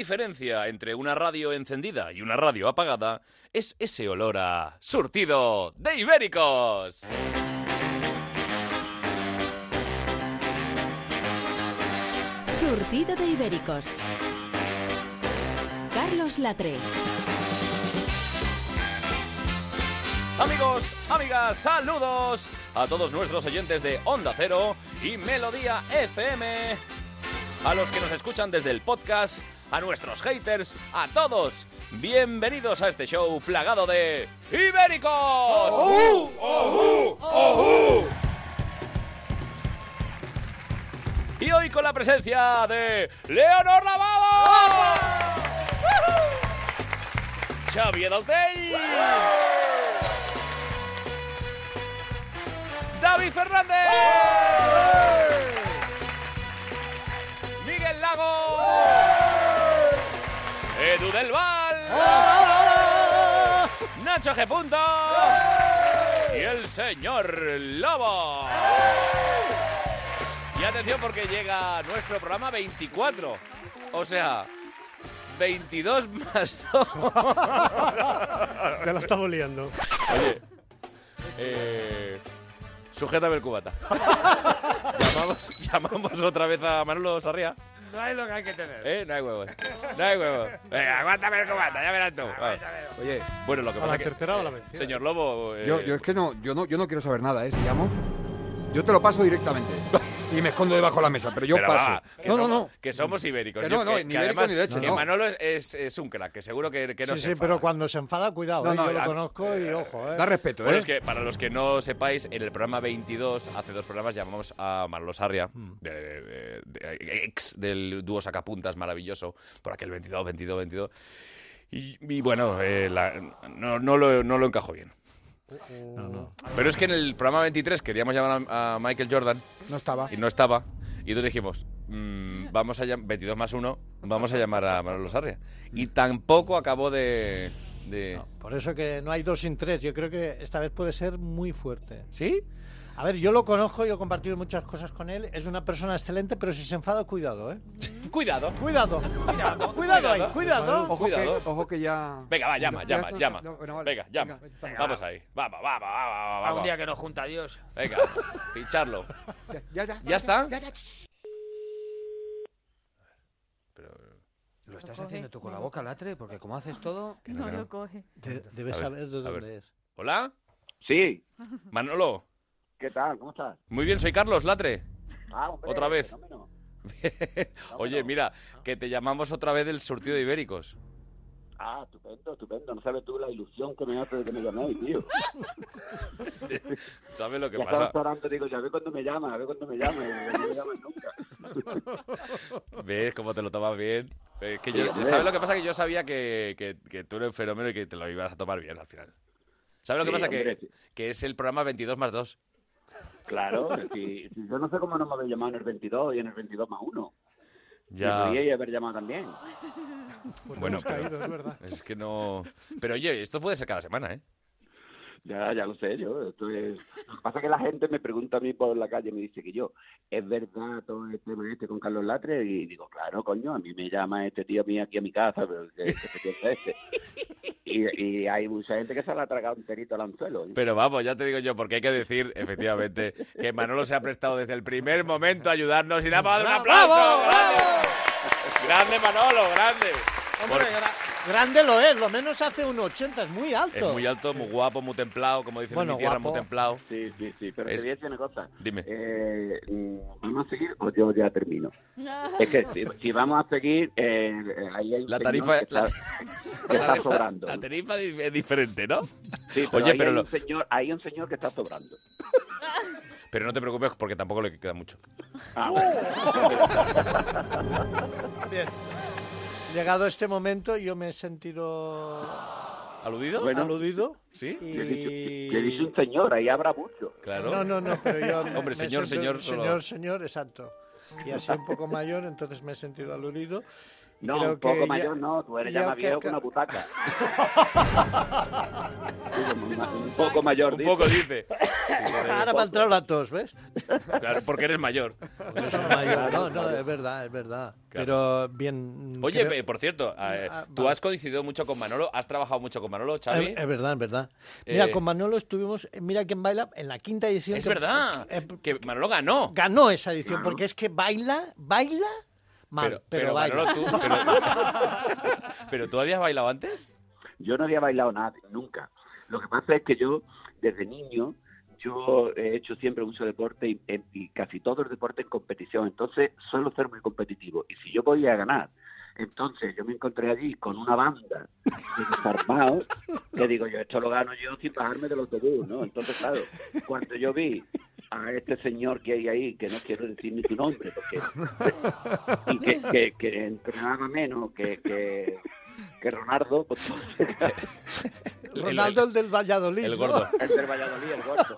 diferencia entre una radio encendida y una radio apagada es ese olor a surtido de ibéricos. Surtido de Ibéricos. Carlos Latre. Amigos, amigas, saludos a todos nuestros oyentes de Onda Cero y Melodía FM. A los que nos escuchan desde el podcast, a nuestros haters, a todos. Bienvenidos a este show plagado de Ibéricos. Y hoy con la presencia de Leonor Lavado. Xavi Daltey. David Fernández. Miguel Lago. Del Val. Nacho G. Punto. Y el señor Lobo. Y atención porque llega nuestro programa 24. O sea, 22 más 2. Ya la estamos liando. Oye, eh, sujétame el cubata. llamamos, llamamos otra vez a Manolo Sarria. No hay lo que hay que tener. ¿Eh? No hay huevos. No hay huevos. Venga, aguántame el cubata, ya verás tú. Vamos. Oye, Bueno, lo que A pasa la es que... tercera o la vencida. Señor Lobo... eh, yo, yo es que no, yo no, yo no quiero saber nada, ¿eh? Si llamo, yo te lo paso directamente. Y me escondo debajo de la mesa, pero yo pero paso. va, que no, no, somos, no. Que somos ibéricos. Que no, no, que- ni que ibérico además, ni de hecho, que no. Manolo es, es, un crack, que seguro que, que no sí, se sí, enfada. pero cuando se enfada, cuidado, No, ¿eh? no, yo lo a- conozco y ojo, ¿eh? Da respeto, Bueno, ¿eh? es que para los que no sepáis, en el programa 22, hace dos programas, llamamos a Manolo Sarria, de- de- de- ex del dúo Sacapuntas maravilloso, por aquel 22, 22, 22. Y, y bueno, eh, la- no, no, lo, no lo encajó bien. Pero es que en el programa 23 queríamos llamar a, a Michael Jordan No estaba. y no estaba. Y entonces dijimos, mm, vamos a llam- 22 más 1, vamos a llamar a Manolo Sarria. Y tampoco acabó de... de... Por eso que no hay dos sin tres. Yo creo que esta vez puede ser muy fuerte. ¿Sí? A ver, yo lo conozco, yo he compartido muchas cosas con él. Es una persona excelente, pero si se enfada, cuidado, ¿eh? Cuidado. Cuidado. Cuidado. Cuidado ahí, cuidado. Ojo Cuidado. que, ojo que ya. Venga, va, llama, llama, llama. no, bueno, vale. Venga, llama. Venga, Vamos ahí. Vamos, vamos, vamos, vamos. A vamos. un día que nos junta Dios. Venga, pincharlo. Ya, ya, ya. ¿Ya está? Ya, ya. Pero, ¿Lo estás coge, haciendo tú con la boca, Latre? Porque como haces todo... que no, No que no. lo coge. De- debes ver, saber de dónde es. ¿Hola? Sí, Manolo. ¿Qué tal? ¿Cómo estás? Muy bien, soy Carlos Latre. Ah, hombre, Otra vez. fenómeno. Oye, mira, que te llamamos otra vez del surtido de ibéricos. Ah, estupendo, estupendo. No sabes tú la ilusión que me hace de que me llaméis, tío. ¿Sabes lo que ya pasa? orando, digo, ya ve cuando me llama, a ver cuando me llama. y No me llaman nunca. ¿Ves cómo te lo tomas bien? Eh, que yo- Sí, hombre. ¿Sabes lo que pasa? Que yo sabía que, que- que tú eres un fenómeno y que te lo ibas a tomar bien al final. ¿Sabes lo que Sí, pasa? hombre, Que, sí. que es el programa 22 más 2. Claro, si, si yo no sé cómo no me habéis llamado en el 22 y en el 22 más 1. Ya. Me podríais haber llamado también. Pues Bueno, hemos pero- caído, es verdad. Es que no... Pero oye, esto puede ser cada semana, ¿eh? Ya, ya lo sé yo. Esto es... Lo que pasa es que la gente me pregunta a mí por la calle, me dice que yo, ¿es verdad todo este este con Carlos Latre? Y digo, claro, coño, a mí me llama este tío a mí aquí a mi casa, pero que se piensa este. Y, y hay mucha gente que se la ha tragado enterito al anzuelo. Pero vamos, ya te digo yo, porque hay que decir, efectivamente, que Manolo se ha prestado desde el primer momento a ayudarnos y damos un aplauso. ¡Grande! ¡Grande, Manolo! ¡Grande! Hombre, grande lo es, lo menos hace un 80, es muy alto. Es muy alto, muy guapo, muy templado, como dicen Bueno, en mi tierra, guapo. muy templado. Sí, sí, sí, pero Es- te voy a decir una cosa. Dime. Eh, ¿Vamos a seguir o yo ya termino? Es que si, si vamos a seguir, eh, ahí hay un La señor tarifa- que está, la- está tarifa- sobrando. La tarifa es diferente, ¿no? Sí, pero Oye, ahí pero hay, lo- un señor, hay un señor que está sobrando. Pero no te preocupes porque tampoco le queda mucho. Ah, Bien. Llegado este momento, yo me he sentido ¿Aludido? Bueno. aludido. ¿Sí? Y... Le dicho un señor, ahí habrá mucho. Claro. No, no, no, pero yo... me- Hombre, me señor, señor, solo- Señor, señor, exacto. Y así un poco mayor, entonces me he sentido aludido. No, creo un poco que ya- mayor no, tú eres ya más que- viejo que una butaca. un poco mayor, Un dice. poco dice. Ahora va a entrar la tos, ¿ves? Claro, porque eres mayor. No, no, es verdad, es verdad. Pero bien. Oye, creo- pe- por cierto, eh, Ah, tú has coincidido mucho con Manolo, has trabajado mucho con Manolo, Xavi. Es, es verdad, es verdad. Mira, Eh, con Manolo estuvimos, eh, mira quién baila, en la quinta edición. Es que- verdad, eh, que Manolo ganó. ganó esa edición, porque es que baila, baila mal, pero, baila. Manolo, tú, pero, pero tú habías bailado antes. Yo no había bailado nada, nunca. Lo que pasa es que yo, desde niño, yo he hecho siempre mucho deporte y, en- y casi todo el deporte en competición. Entonces, suelo ser muy competitivo. Y si yo voy a ganar, entonces yo me encontré allí con una banda de desarmados que digo yo, esto lo gano yo sin bajarme del autobús, ¿no? Entonces, claro, cuando yo vi a este señor que hay ahí, que no quiero decir ni tu nombre, porque que, que, entrenaba menos que, que, que Ronaldo, pues El- Ronaldo el del Valladolid. el ¿no? gordo. el del Valladolid, el gordo.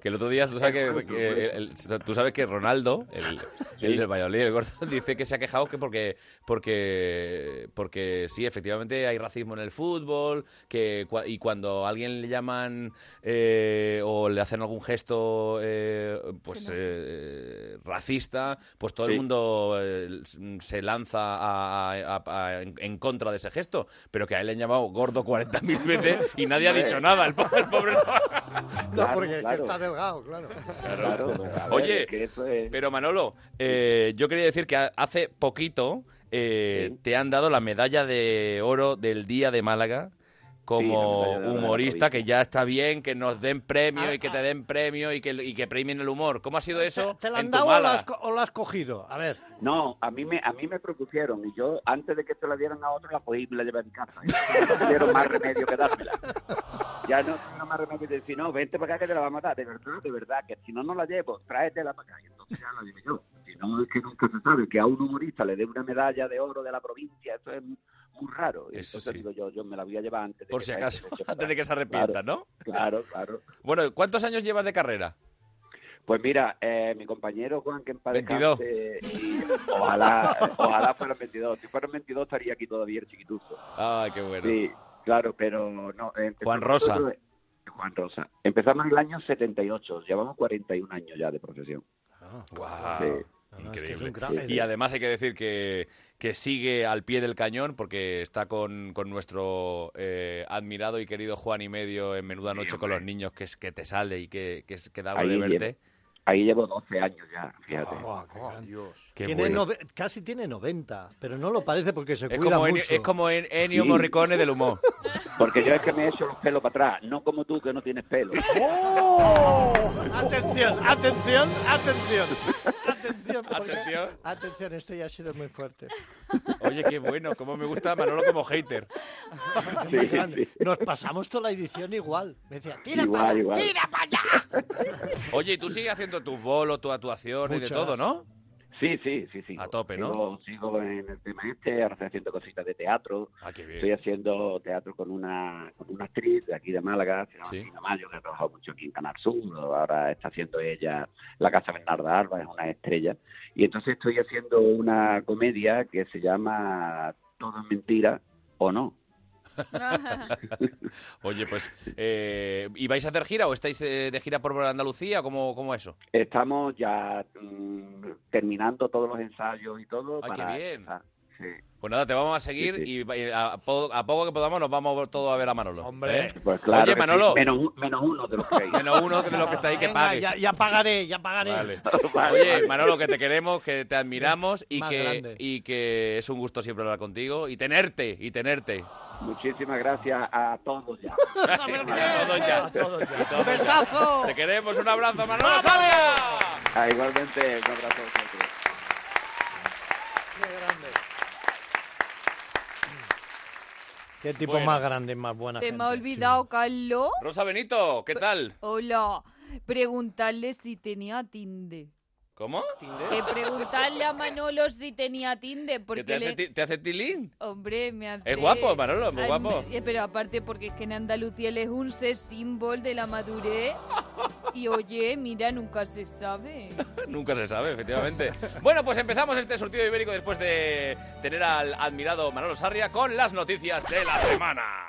Que el otro día, tú sabes que, que el- tú sabes que Ronaldo, el, el del Valladolid, el gordo, dice que se ha quejado que porque, porque, porque sí, efectivamente hay racismo en el fútbol, que cua- y cuando a alguien le llaman eh, o le hacen algún gesto eh, pues eh, racista, pues todo el Sí. mundo eh, se lanza a- a- a- a- en, en contra de ese gesto, pero que a él le han llamado gordo 40.000 veces y nadie ha dicho nada, el pobre, el pobre No, Claro, porque es que claro. está delgado, claro. Claro, a ver, Oye, es que eso es- Pero Manolo, eh, yo quería decir que ha- hace poquito eh, Sí. te han dado la medalla de oro del Día de Málaga como Sí, humorista, que ya está bien que nos den premio Ah, y que te ah. den premio y que, y que premien el humor. ¿Cómo ha sido eso ¿Te la han en tu dado o la, Málaga? has, o la has cogido? A ver. No, a mí me a mí me propusieron y yo antes de que se la dieran a otro la cogí y la llevé a mi casa. Ya no tuvieron más remedio que dármela. Ya no tuvieron más remedio que decir, no, vente para acá que te la vamos a dar. De verdad, de verdad, que si no, no la llevo, tráetela para acá. Y entonces ya la llevé yo. Si no, es que nunca se sabe que a un humorista le dé una medalla de oro de la provincia. Eso es muy raro. Y Eso entonces sí. digo yo, yo me la voy a llevar antes de Por que si acaso, para antes de que se arrepienta, ¿no? Claro, claro. Bueno, ¿cuántos años llevas de carrera? Pues mira, eh, mi compañero Juan, que en paz 22. descanse, y ojalá, ojalá fueran 22. Si fueran 22 estaría aquí todavía el chiquituzo. Ay, qué bueno. Sí, claro, pero no. eh, Juan Rosa. Juan Rosa. Empezamos en el año 78, llevamos 41 años ya de profesión. Guau, Sí. No, no, es que es Increíble. gran- Y además hay que decir que, que sigue al pie del cañón porque está con, con nuestro eh, admirado y querido Juan y medio en Menuda Noche con los niños, que es que te sale y que, que, es, que da de viene. verte. Ahí llevo 12 años ya, fíjate. Qué grande. Qué Tiene bueno. nove- casi tiene 90, pero no lo parece porque se Es cuida como, mucho. es como En- Ennio Sí. Morricone del humor. Porque yo es que me he hecho los pelos para atrás, no como tú que no tienes pelo. ¡Oh! Atención, atención, atención. Atención, porque- Atención. atención, esto ya ha sido muy fuerte. Oye, qué bueno, cómo me gusta Manolo como hater. Sí, sí. Nos pasamos toda la edición igual. Me decía, tira Igual, para allá, igual. tira para allá. Oye, y tú sigues haciendo tus bolos, tus actuaciones y de Muchas. todo, ¿no? Sí, sí, sí, sí. A tope, ¿no? Sigo, sigo en el tema este, ahora estoy haciendo cositas de teatro. Ah, qué Estoy bien. haciendo teatro con una, con una actriz de aquí de Málaga, se llama Sí. Sina Mayo, que ha trabajado mucho aquí en Canal Sur. Ahora está haciendo ella La Casa Bernarda Alba, es una estrella. Y entonces estoy haciendo una comedia que se llama Todo es mentira o no. Oye, pues, eh, ¿y vais a hacer gira o estáis eh, de gira por Andalucía? ¿Cómo, cómo eso? Estamos ya mm, terminando todos los ensayos y todo. Ah, qué bien. Sí. Pues nada, te vamos a seguir Sí, y a, po- a poco que podamos nos vamos todos a ver a Manolo. Hombre. ¿eh? Pues claro. Oye, Manolo. menos, menos uno de los que hay. Menos uno de los que está ahí que Venga, pague. ya, ya pagaré, ya pagaré. Vale. Vale, Oye, vale. Manolo, que te queremos, que te admiramos y Más que, grande. y que es un gusto siempre hablar contigo y tenerte, y tenerte. Muchísimas gracias a todos ya. A todos ya. A todos ya. A todos ya. ¡Besazo! Te queremos, un abrazo, Manolo Sabia. Ah, igualmente, un abrazo. Qué grande. Qué tipo Bueno. más grande, más buena Se gente. me ha olvidado, Carlos. Rosa Benito, ¿qué tal? Hola. Preguntarle si tenía Tinder. ¿Cómo? Que preguntarle a Manolo si tenía Tinder. ¿Que Porque te, hace, le... ti- te hace tilín? Hombre, me hace... Es guapo, Manolo, muy guapo. eh, Pero aparte porque es que en Andalucía él es un ser símbolo de la madurez Y oye, mira, nunca se sabe. Nunca se sabe, efectivamente. Bueno, pues empezamos este surtido ibérico después de tener al admirado Manolo Sarria con las noticias de la semana.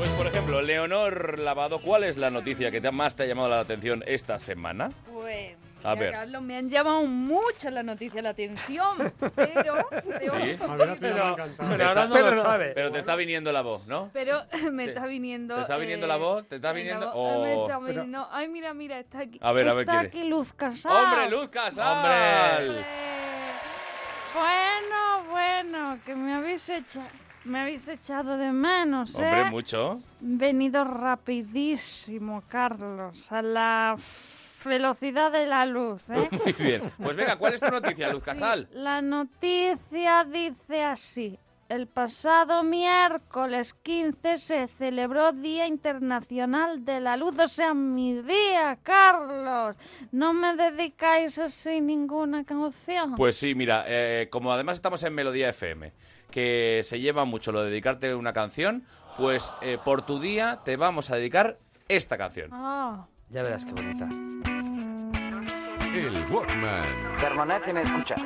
Pues, por ejemplo, Leonor Lavado, ¿cuál es la noticia que te- más te ha llamado la atención esta semana? Pues, A ver. Carlos, me han llamado mucho la noticia la atención, pero... pero- Sí. A ver, a ti me ha Pero, pero ahora no Pero lo no- sabe. Pero te está viniendo la voz, ¿no? Pero me está viniendo... ¿te está viniendo eh, la voz? ¿Te está viniendo? va- o- me está viniendo- Ay, mira, mira, está aquí. A ver, a ver, Está aquí Luz Casal. ¡Hombre, Luz Casal! ¡Hombre! Bueno, bueno, que me habéis echado, me habéis echado de menos, ¿eh? Hombre, mucho. Venido rapidísimo, Carlos, a la velocidad de la luz, ¿eh? Muy bien. Pues venga, ¿cuál es tu noticia, Luz Sí, Casal? la noticia dice así. El pasado miércoles 15 se celebró Día Internacional de la Luz, o sea, mi día, Carlos. ¿No me dedicáis así ninguna canción? Pues sí, mira, eh, como además estamos en Melodía FM, que se lleva mucho lo de dedicarte una canción, pues eh, por tu día te vamos a dedicar esta canción. Ah. Ya verás qué bonita. El Walkman. Permanecen a escuchar.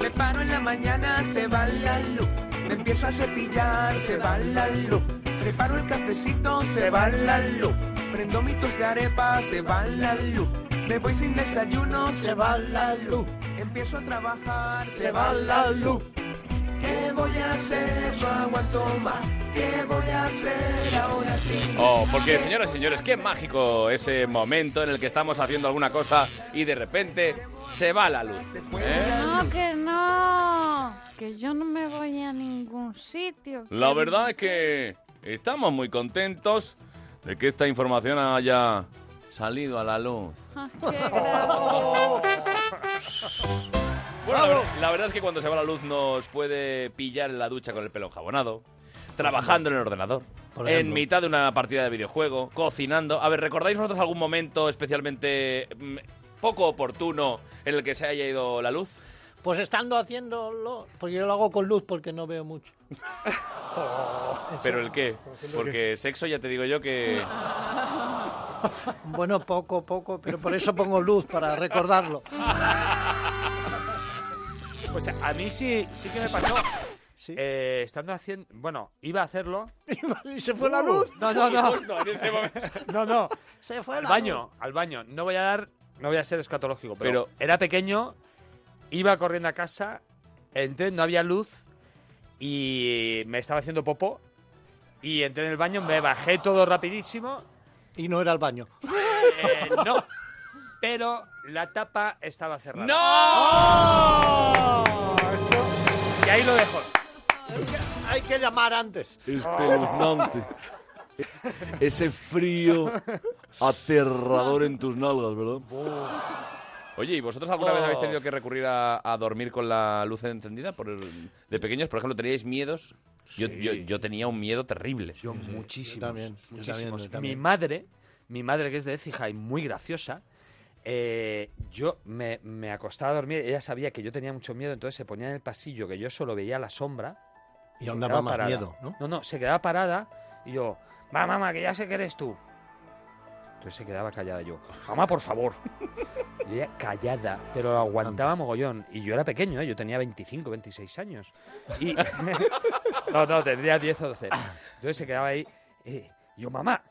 Me paro en la mañana, se va la luz. Me empiezo a cepillar, se va la luz. Preparo el cafecito, se va la luz. Prendo mi tos de arepa, se va la luz. Me voy sin desayuno, se va la luz. Empiezo a trabajar, se va la luz. ¿Qué voy a hacer? No aguanto más. ¿Qué voy a hacer ahora sí? Oh, porque señoras y señores, qué mágico ese momento en el que estamos haciendo alguna cosa y de repente se va la luz. ¿eh? No, que no. Que yo no me voy a ningún sitio. La verdad es que estamos muy contentos de que esta información haya salido a la luz. Ah, qué. Bueno, la verdad, la verdad es que cuando se va la luz nos puede pillar en la ducha con el pelo enjabonado, trabajando en el ordenador, en mitad de una partida de videojuego, cocinando. A ver, ¿recordáis vosotros algún momento especialmente mm, poco oportuno en el que se haya ido la luz? Pues estando haciéndolo, porque yo lo hago con luz porque no veo mucho. ¿Pero el qué? Porque sexo ya te digo yo que... Bueno, poco, poco, pero por eso pongo luz, para recordarlo. Pues a mí sí, sí que me pasó. Sí. Eh, estando haciendo... Bueno, iba a hacerlo. Y se fue la luz. No, no, no. Momento. No, no. Se fue Al la baño, al baño. No voy a dar... No voy a ser escatológico, pero, Pero- era pequeño, iba corriendo a casa, entré, no había luz y me estaba haciendo popo y entré en el baño, me bajé todo rapidísimo luz. Y no era el baño. Eh, no. Pero la tapa estaba cerrada. ¡No! Y ahí lo dejo. Hay que llamar antes. Espeluznante. Ese frío aterrador en tus nalgas, ¿verdad? Oye, ¿y vosotros alguna vez habéis tenido que recurrir a, a dormir con la luz encendida? Por el- de pequeños, por ejemplo, ¿teníais miedos? Yo, Sí. yo, yo tenía un miedo terrible. Yo muchísimos, yo también, yo muchísimos. también, yo también. Mi madre, mi madre que es de Écija y muy graciosa, eh, yo me, me acostaba a dormir, ella sabía que yo tenía mucho miedo, entonces se ponía en el pasillo que yo solo veía la sombra. Y se aún daba quedaba más parada. miedo, ¿no? No, no, se quedaba parada y yo, va, mamá, que ya sé que eres tú. Entonces se quedaba callada yo, mamá, por favor. Y ella callada, pero aguantaba mogollón. Y yo era pequeño, ¿eh? yo tenía 25, 26 años. Y... no, no, tendría 10 o 12. Entonces se quedaba ahí, eh, y yo, mamá,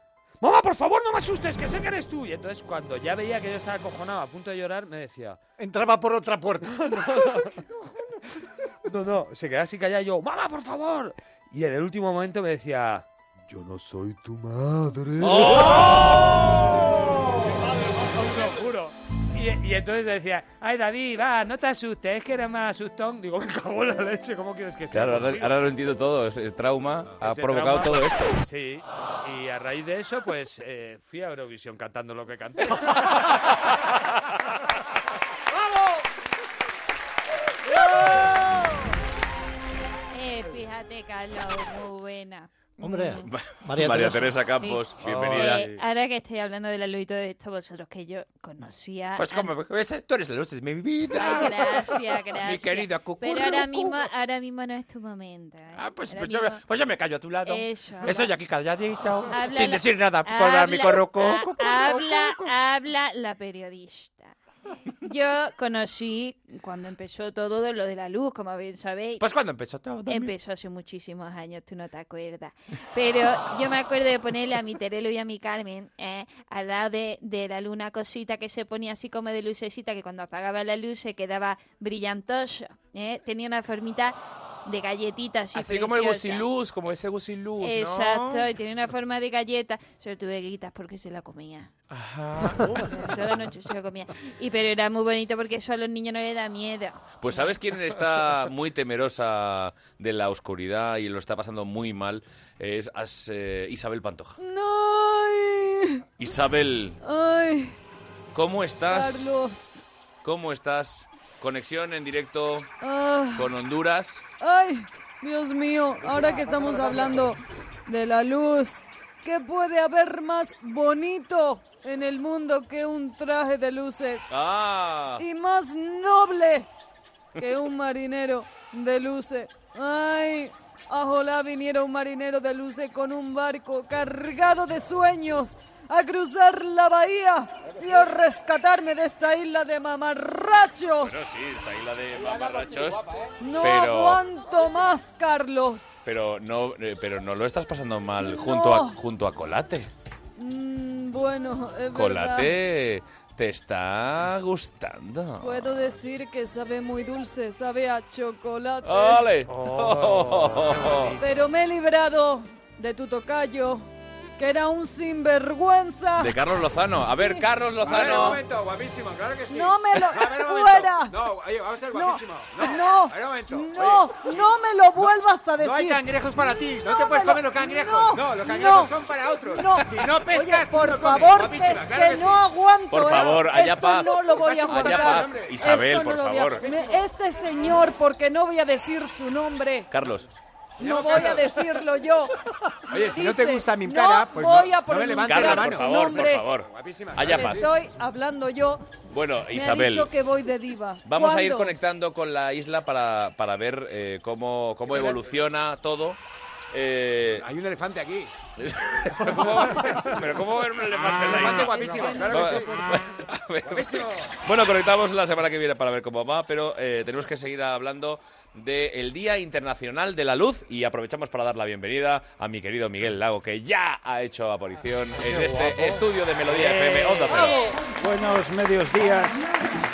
mamá, por favor, no me asustes, que sé que eres tú. Y entonces cuando ya veía que yo estaba acojonado, a punto de llorar, me decía, Entraba por otra puerta. no, no, se quedaba así callada y yo, mamá, por favor. Y en el último momento me decía, yo no soy tu madre. ¡Oh! Y, y entonces decía, ay David, va, no te asustes, es que eres más asustón. Digo, me cago en la leche, ¿cómo quieres que sea? Claro, ahora, contigo?". ahora lo entiendo todo. Ese trauma ha Ese provocado trauma- todo esto. Sí, y a raíz de eso, pues eh, fui a Eurovisión cantando lo que canté. Eh, fíjate, Carlos, muy buena. Hombre. María, María Teresa. Teresa Campos, Sí. bienvenida. Eh, ahora que estoy hablando de la luz y todo esto, vosotros que yo conocía. Pues como, pues, tú eres la luz de mi vida. Ay, gracias, gracias. Mi querida cucú. Pero ahora mismo, ahora mismo no es tu momento. ¿eh? Ah, pues, pues, yo, me- mismo- pues yo me callo a tu lado. Eso. Estoy aquí calladito, Habla sin la- decir nada, por habla- dar mi corroco. Habla, habla la periodista. Yo conocí cuando empezó todo de lo de la luz, como bien sabéis. Pues cuando empezó todo. Empezó hace muchísimos años, tú no te acuerdas. Pero yo me acuerdo de ponerle a mi Terelo y a mi Carmen eh, al lado de, de la luna cosita que se ponía así como de lucecita, que cuando apagaba la luz se quedaba brillantoso. eh. Tenía una formita de galletita así Así como el gusiluz, como ese gusiluz, ¿no? Exacto, y tenía una forma de galleta. Se lo tuve que quitar porque se la comía. Ajá. Toda la noche se lo comía. Y pero era muy bonito porque eso a los niños no les da miedo. Pues ¿sabes quién está muy temerosa de la oscuridad y lo está pasando muy mal? Es as- eh, Isabel Pantoja. ¡Ay! Isabel, ¡Ay! ¿cómo estás? Carlos. ¿Cómo estás? Conexión en directo Ah, con Honduras. ¡Ay! Dios mío, ahora que estamos hablando de la luz, ¿qué puede haber más bonito en el mundo que un traje de luces? ¡Ah! Y más noble que un marinero de luces. ¡Ay! Ojalá viniera un marinero de luces con un barco cargado de sueños a cruzar la bahía y a rescatarme de esta isla de mamarrachos. Bueno, sí, esta isla de mamarrachos. No pero, aguanto más, Carlos. pero no, eh, pero no lo estás pasando mal junto a junto a Colate. Mm, bueno, es verdad. Colate te está gustando. Puedo decir que sabe muy dulce, sabe a chocolate. ¡Ole! Pero me he librado de tu tocayo, que era un sinvergüenza. De Carlos Lozano. A ver, Carlos A ver, un Lozano. momento, guapísimo, claro que sí. No me lo- A ver, un momento. ¡Fuera! No, oye, vamos a ser No, guapísimo. No, no, A ver, un momento. no, Oye, no me lo vuelvas a decir. No hay cangrejos para ti, no, No te puedes lo- comer los cangrejos. no, No, los cangrejos no, son para otros. no. Si no pescas, Oye, tú por no comes. favor, Guapísima, que, claro que que sí. no aguanto. Por ¿eh? favor, haya Esto paz. no lo voy a Haya aguantar. Isabel, Esto por a- favor. Este señor, porque no voy a decir su nombre, Carlos. No voy a decirlo yo. Oye, si no te gusta mi no cara, pues no- voy a no me levantes Carlos, la por mano. favor, por nombre. favor. Guapísima, Haya paz. Estoy hablando yo. Bueno, Me ha Isabel. dicho que voy de diva. Vamos a ir ¿Cuándo? conectando con la isla para, para ver eh, cómo, cómo evoluciona todo. Eh, Hay un elefante aquí. ¿cómo- pero ¿cómo ver un elefante en la Un elefante isla? guapísimo, Es que claro que sí. A ver. Guapísimo. Bueno, conectamos la semana que viene para ver cómo va, pero eh, tenemos que seguir hablando del Día Internacional de la Luz y aprovechamos para dar la bienvenida a mi querido Miguel Lago, que ya ha hecho aparición en este estudio de Melodía FM Onda Cero. Buenos medios días,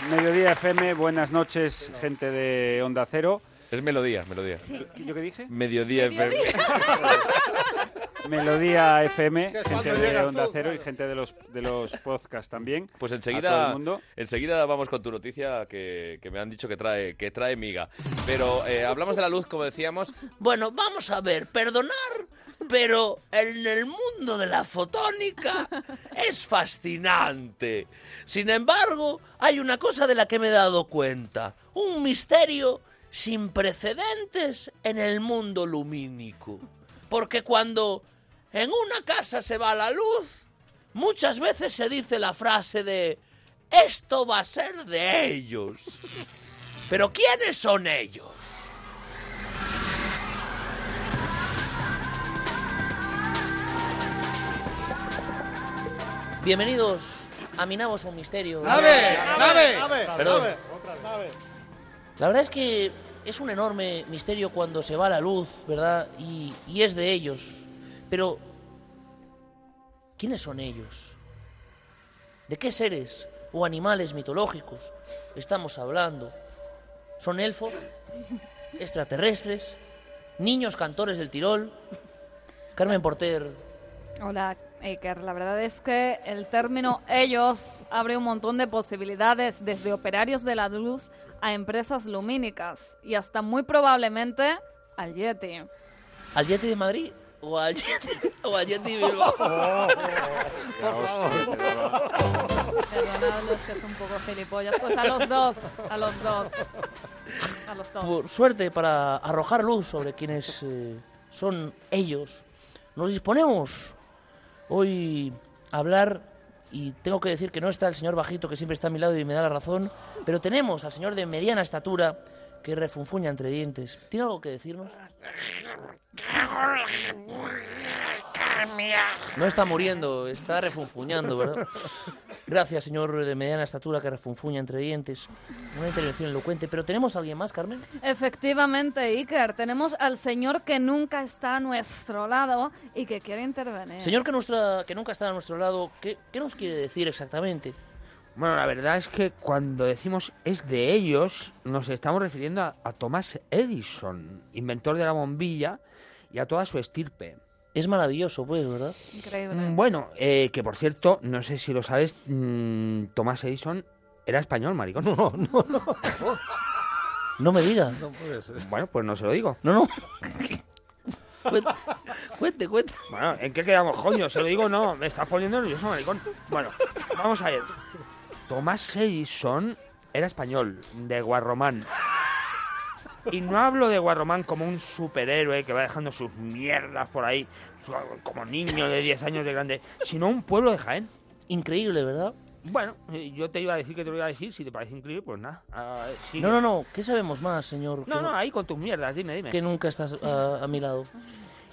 Mediodía FM, buenas noches, gente de Onda Cero. Es Melodía, Melodía. ¿Yo qué dije? Mediodía FM. Melodía FM, gente de Onda tú, Cero y claro. gente de los, de los podcasts también. Pues A todo enseguida, el mundo. enseguida vamos con tu noticia que, que me han dicho que trae, que trae miga. Pero eh, hablamos de la luz, como decíamos. Bueno, vamos a ver, perdonar, pero en el mundo de la fotónica es fascinante. Sin embargo, hay una cosa de la que me he dado cuenta, un misterio sin precedentes en el mundo lumínico. Porque cuando en una casa se va la luz, muchas veces se dice la frase de esto va a ser de ellos. Pero ¿quiénes son ellos? Bienvenidos a mi nabo es un misterio. ¡Nave! ¡Nave! Perdón. Nave, otra nave. La verdad es que es un enorme misterio cuando se va la luz, ¿verdad? Y, es de ellos. Pero, ¿quiénes son ellos? ¿De qué seres o animales mitológicos estamos hablando? ¿Son elfos? ¿Extraterrestres? ¿Niños cantores del Tirol? Carmen Porter, Hola, Iker. La verdad es que el término ellos abre un montón de posibilidades, desde operarios de la luz a empresas lumínicas y hasta muy probablemente al Yeti. ¿al Yeti de Madrid o al Yeti, o al Yeti de Bilbao? Perdonad los que son un poco gilipollas. Pues a los dos, a los dos. A los dos. Por suerte, para arrojar luz sobre quienes eh, son ellos, nos disponemos hoy a hablar y tengo que decir que no está el señor bajito que siempre está a mi lado y me da la razón, pero tenemos al señor de mediana estatura que refunfuña entre dientes. ¿Tiene algo que decirnos? No está muriendo, está refunfuñando, ¿verdad? Gracias, señor de mediana estatura que refunfuña entre dientes. Una intervención elocuente. ¿Pero tenemos a alguien más, Carmen? Efectivamente, Iker, tenemos al señor que nunca está a nuestro lado y que quiere intervenir. Señor que, nuestra, que nunca está a nuestro lado, ¿qué, qué nos quiere decir exactamente? Bueno, la verdad es que cuando decimos es de ellos, nos estamos refiriendo a, a Thomas Edison, inventor de la bombilla, y a toda su estirpe. Es maravilloso, pues, ¿verdad? Increíble. Mm, Bueno, eh, que por cierto, no sé si lo sabes, mm, Thomas Edison era español, maricón. No, no, no. No me diga. No puede ser. Bueno, pues no se lo digo. No, no. Cuente, cuente, cuente. Bueno, ¿en qué quedamos, coño? Se lo digo, no, me estás poniendo nervioso, maricón. Bueno, vamos a ver. Thomas Edison era español, de Guarromán. Y no hablo de Guarromán como un superhéroe que va dejando sus mierdas por ahí, como niño de 10 años de grande, sino un pueblo de Jaén. Increíble, ¿verdad? Bueno, eh, yo te iba a decir que te lo iba a decir, si te parece increíble, pues nada. ah. No, no, no. ¿Qué sabemos más, señor? No, no, ahí con tus mierdas, dime, dime. que nunca estás a, a mi lado.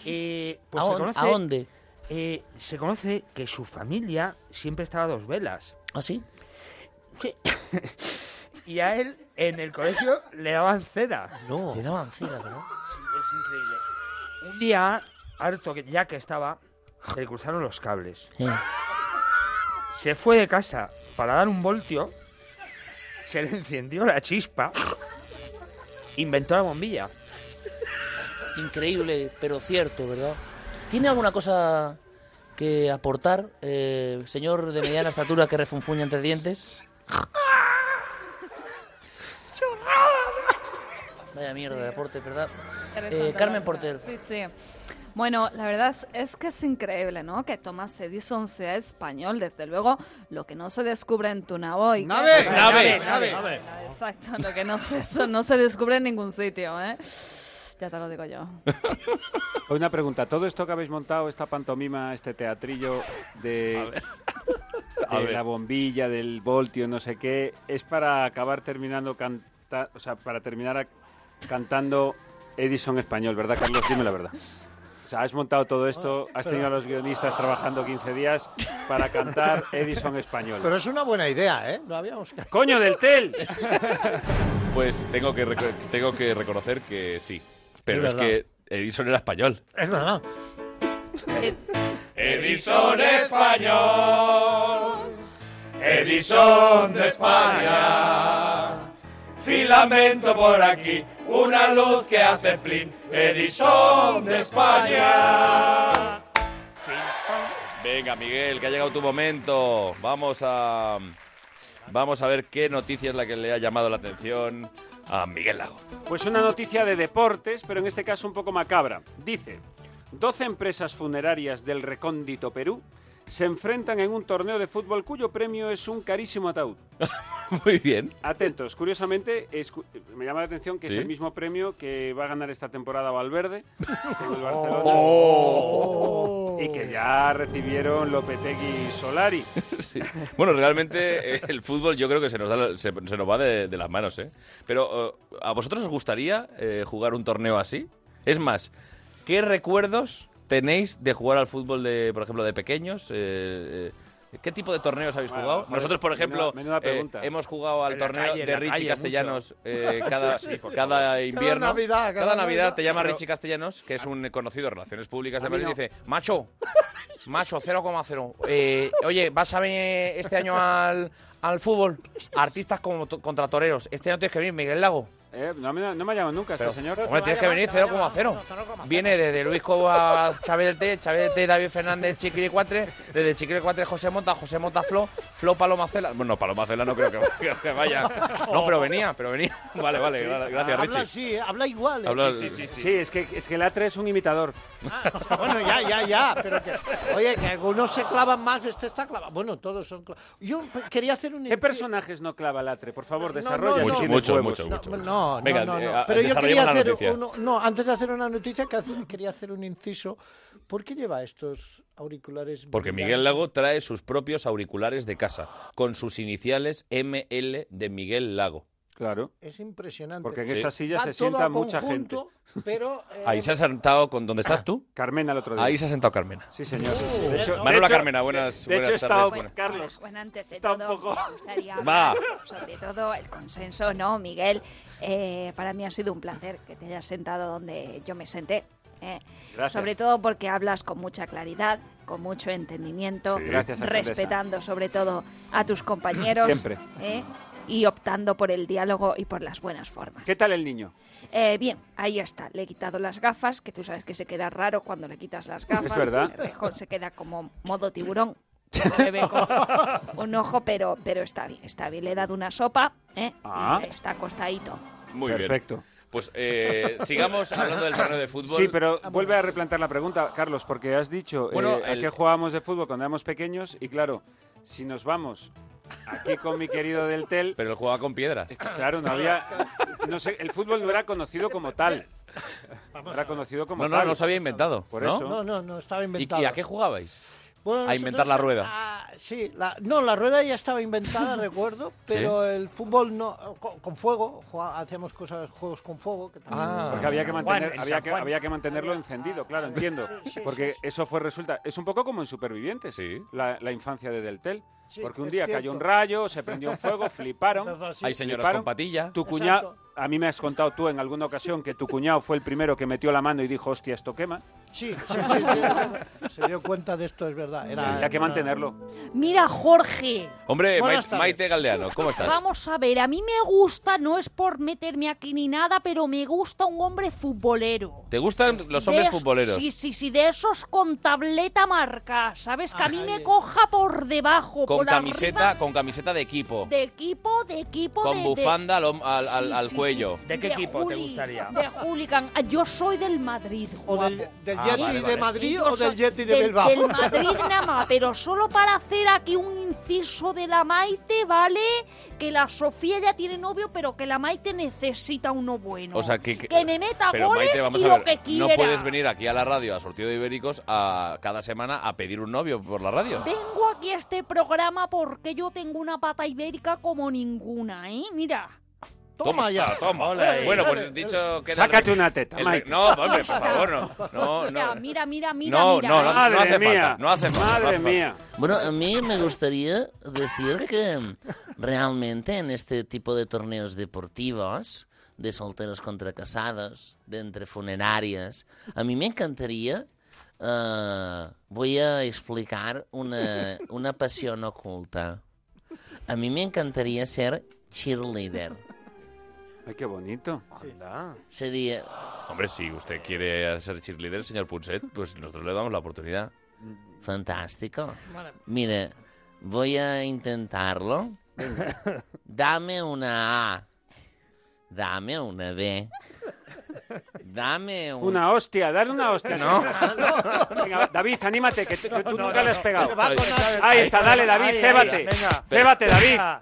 Eh, pues ¿A, se dónde- conoce, a dónde? eh, se conoce que su familia siempre estaba a dos velas. ¿Ah, sí? Y a él en el colegio le daban cena. No. Te daban cera, ¿verdad? Es increíble. Un día, harto que ya que estaba, se le cruzaron los cables. Eh. Se fue de casa para dar un voltio, se le encendió la chispa, inventó la bombilla. Increíble, pero cierto, ¿verdad? ¿Tiene alguna cosa que aportar, eh, señor de mediana estatura que refunfuña entre dientes? Vaya mierda de aporte, ¿verdad? Eh, Carmen Porter. Sí, sí. Bueno, la verdad es, que es increíble, ¿no? Que Thomas Edison sea español, desde luego, lo que no se descubre en Tunaboy. ¡Nave! ¡Nave! ¡Nave! Exacto, lo que no se, no se descubre en ningún sitio, ¿eh? Ya te lo digo yo. Una pregunta, ¿todo esto que habéis montado, esta pantomima, este teatrillo de, A de ver. la bombilla, del voltio, no sé qué, es para acabar terminando canta, o sea, para terminar a- cantando Edison español, ¿verdad, Carlos? Dime la verdad. O sea, has montado todo esto, has tenido a los guionistas trabajando 15 días para cantar Edison español. Pero es una buena idea, ¿eh? No habíamos... ¡Coño del tel! Pues tengo que, tengo que reconocer que sí. Pero Es es, que Edison era español. Es verdad. Edison español, Edison de España, filamento por aquí, una luz que hace plin, Edison de España. Venga, Miguel, que ha llegado tu momento. Vamos a vamos a ver qué noticia es la que le ha llamado la atención a Miguel Lago. Pues una noticia de deportes, pero en este caso un poco macabra. Dice, 12 empresas funerarias del recóndito Perú se enfrentan en un torneo de fútbol cuyo premio es un carísimo ataúd. Muy bien. Atentos, curiosamente, es me llama la atención que ¿Sí? es el mismo premio que va a ganar esta temporada Valverde con el Barcelona Oh. y que ya recibieron Lopetegui y Solari. Sí. Bueno, realmente eh, el fútbol yo creo que se nos, da, la- se, se nos va de, de las manos, ¿eh? Pero, eh, ¿a vosotros os gustaría eh, jugar un torneo así? Es más, ¿qué recuerdos tenéis de jugar al fútbol, de, por ejemplo, de pequeños? Eh, eh, ¿Qué tipo de torneos habéis jugado? Nosotros, por ejemplo, menuda eh, hemos jugado al torneo calle, de Richie calle, Castellanos eh, cada, Sí, invierno. Cada Navidad, cada Navidad Navidad. te llama Pero- Richie Castellanos, que es un conocido de Relaciones Públicas de Madrid, y dice, macho, macho, 0,0. Eh, oye, ¿vas a venir este año al, al fútbol? Artistas como contra toreros. Este año tienes que venir Miguel Lago. Eh, no, me, no me ha llamado nunca Pero, este señor. hombre, tienes que venir 0,0. Viene desde Luis Coba a Chabete David Fernández Chiquilicuatre, desde Chiquilicuatre José Mota, José Mota Flo, Flo Palomacela. Bueno, Palomacela no creo que, vaya. No, pero venía, pero venía. Vale, vale, gra- gracias, Habla Richie. así, ¿eh? habla igual. ¿eh? Habla- Sí, sí, sí. Sí, es que, es que el Atre es un imitador. Ah, bueno, ya, ya, ya. Pero que, oye, que algunos se clavan más, este está clavado. Bueno, todos son clavados. Yo quería hacer un. ¿Qué personajes no clava el Atre? Por favor, No, desarrolla. no, no. Mucho, mucho, No, mucho. no, No, Venga, no, no, eh, no. Pero yo quería hacer uno- no, antes de hacer una noticia que quería hacer un inciso. ¿Por qué lleva estos auriculares? Porque? Miguel Lago trae sus propios auriculares de casa, con sus iniciales ML de Miguel Lago. Claro. Es impresionante. Porque en Sí. esta silla Va se sienta mucha conjunto, Pero, eh, Ahí se ha sentado con donde estás tú. Carmena el otro día. Ahí se ha sentado Carmena. Sí, señor. Uh, De hecho- Manuela de hecho- Carmena, buenas, de hecho, buenas he tardes. estado- buenas- Carlos. Bueno, antes de Está un todo, poco- me gustaría hablar sobre todo el consenso, ¿no, Miguel? Eh, para mí ha sido un placer que te hayas sentado donde yo me senté. ¿eh? Gracias. Sobre todo porque hablas con mucha claridad, con mucho entendimiento. Gracias, respetando sobre todo a tus compañeros Siempre. Y optando por el diálogo y por las buenas formas. ¿Qué tal el niño? Eh, bien, ahí está. Le he quitado las gafas, que tú sabes que se queda raro cuando le quitas las gafas. Es verdad. El rejón se queda como modo tiburón. Se ve como un ojo, pero, pero está bien, está bien. Le he dado una sopa ¿eh? Ah. y está acostadito. Muy Perfecto. bien. Pues eh, sigamos hablando del torneo de fútbol. Sí, pero vuelve a replantear la pregunta, Carlos, porque has dicho Bueno, eh, a qué jugábamos de fútbol cuando éramos pequeños y claro, si nos vamos aquí con mi querido del Tel, Pero él jugaba con piedras. claro, no había, no sé, el fútbol no era conocido como tal, no era conocido como No, no, tal. no se había inventado. Por ¿no? eso. No, no, no, estaba ¿Y, inventado. y a qué jugabais? Bueno, a inventar la rueda. ah, sí, la- no, la rueda ya estaba inventada, recuerdo, pero el fútbol no, con, con fuego, jugá- hacíamos cosas, juegos con fuego. Que también Ah. Porque había que, Juan, había, había mantenerlo encendido, claro, entiendo. Sí, Porque sí, eso fue resulta. Es un poco como en Supervivientes, Sí. la, la infancia de Deltel. Sí, porque un día cierto. cayó un rayo, se prendió un fuego, fliparon. Hay señoras fliparon. con patilla. Tu cuñado, a mí me has contado tú en alguna ocasión que tu cuñado fue el primero que metió la mano y dijo, hostia, esto quema. Sí, sí, sí, sí, se dio cuenta de esto, es verdad. Era, Sí, hay que mantenerlo. Mira, Jorge, Hombre, Buenas Maite. Maite Galdeano, ¿cómo estás? vamos a ver, a mí me gusta, no es por meterme aquí ni nada, pero me gusta un hombre futbolero. ¿Te gustan los hombres futboleros? Sí, sí, sí, de esos con tableta marca, ¿sabes? Que a mí me coja por debajo, Con camiseta, arriba, con camiseta de equipo. de equipo, de equipo, con de- bufanda al, hom- al, al- Sí, al sí, cuello. sí. ¿De qué equipo te gustaría? De hooligan. Ah, Yo soy del Madrid, O del, del Ah, Yeti vale, de. Madrid o del Yeti de del- Bilbao. Del Madrid nada más, pero solo para hacer aquí un inciso de la Maite, ¿vale? Que la Sofía ya tiene novio, pero que la Maite necesita uno bueno. O sea, que, que- Que me meta pero goles Maite, vamos y a lo ver, que no quiera. puedes venir aquí a la radio, a Sortido de Ibéricos, a, cada semana a pedir un novio por la radio. Tengo aquí este programa porque yo tengo una pata ibérica como ninguna, ¿eh? Mira. Toma ya. Toma. Ole ahí. Bueno, pues dicho que... Sácate una teta, el- Maite. No, hombre, por favor, no. No, Mira, no. mira, mira, mira, No, mira. no, no, ¿eh? no hace Madre mía. falta. No hace falta. Madre mía. Bueno, a mí me gustaría decir que realmente en este tipo de torneos deportivos, de solteros contra casados, de entre funerarias, a mí me encantaría, eh, voy a explicar una, una pasión oculta. A mí me encantaría ser cheerleader. Ay, qué bonito. Anda. Sería, Hombre, si usted quiere ser cheerleader, señor Punset, pues nosotros le damos la oportunidad. Fantástico. Mire, voy a intentarlo. Dame una A. Dame una B. Dame un... Una hostia, dale una hostia. No. Venga, va, David, anímate, que, tú- que tú No, nunca no, le has pegado. Ahí está, dale, David, Ahí, ahí, cébate. venga. Cébate, David. Venga.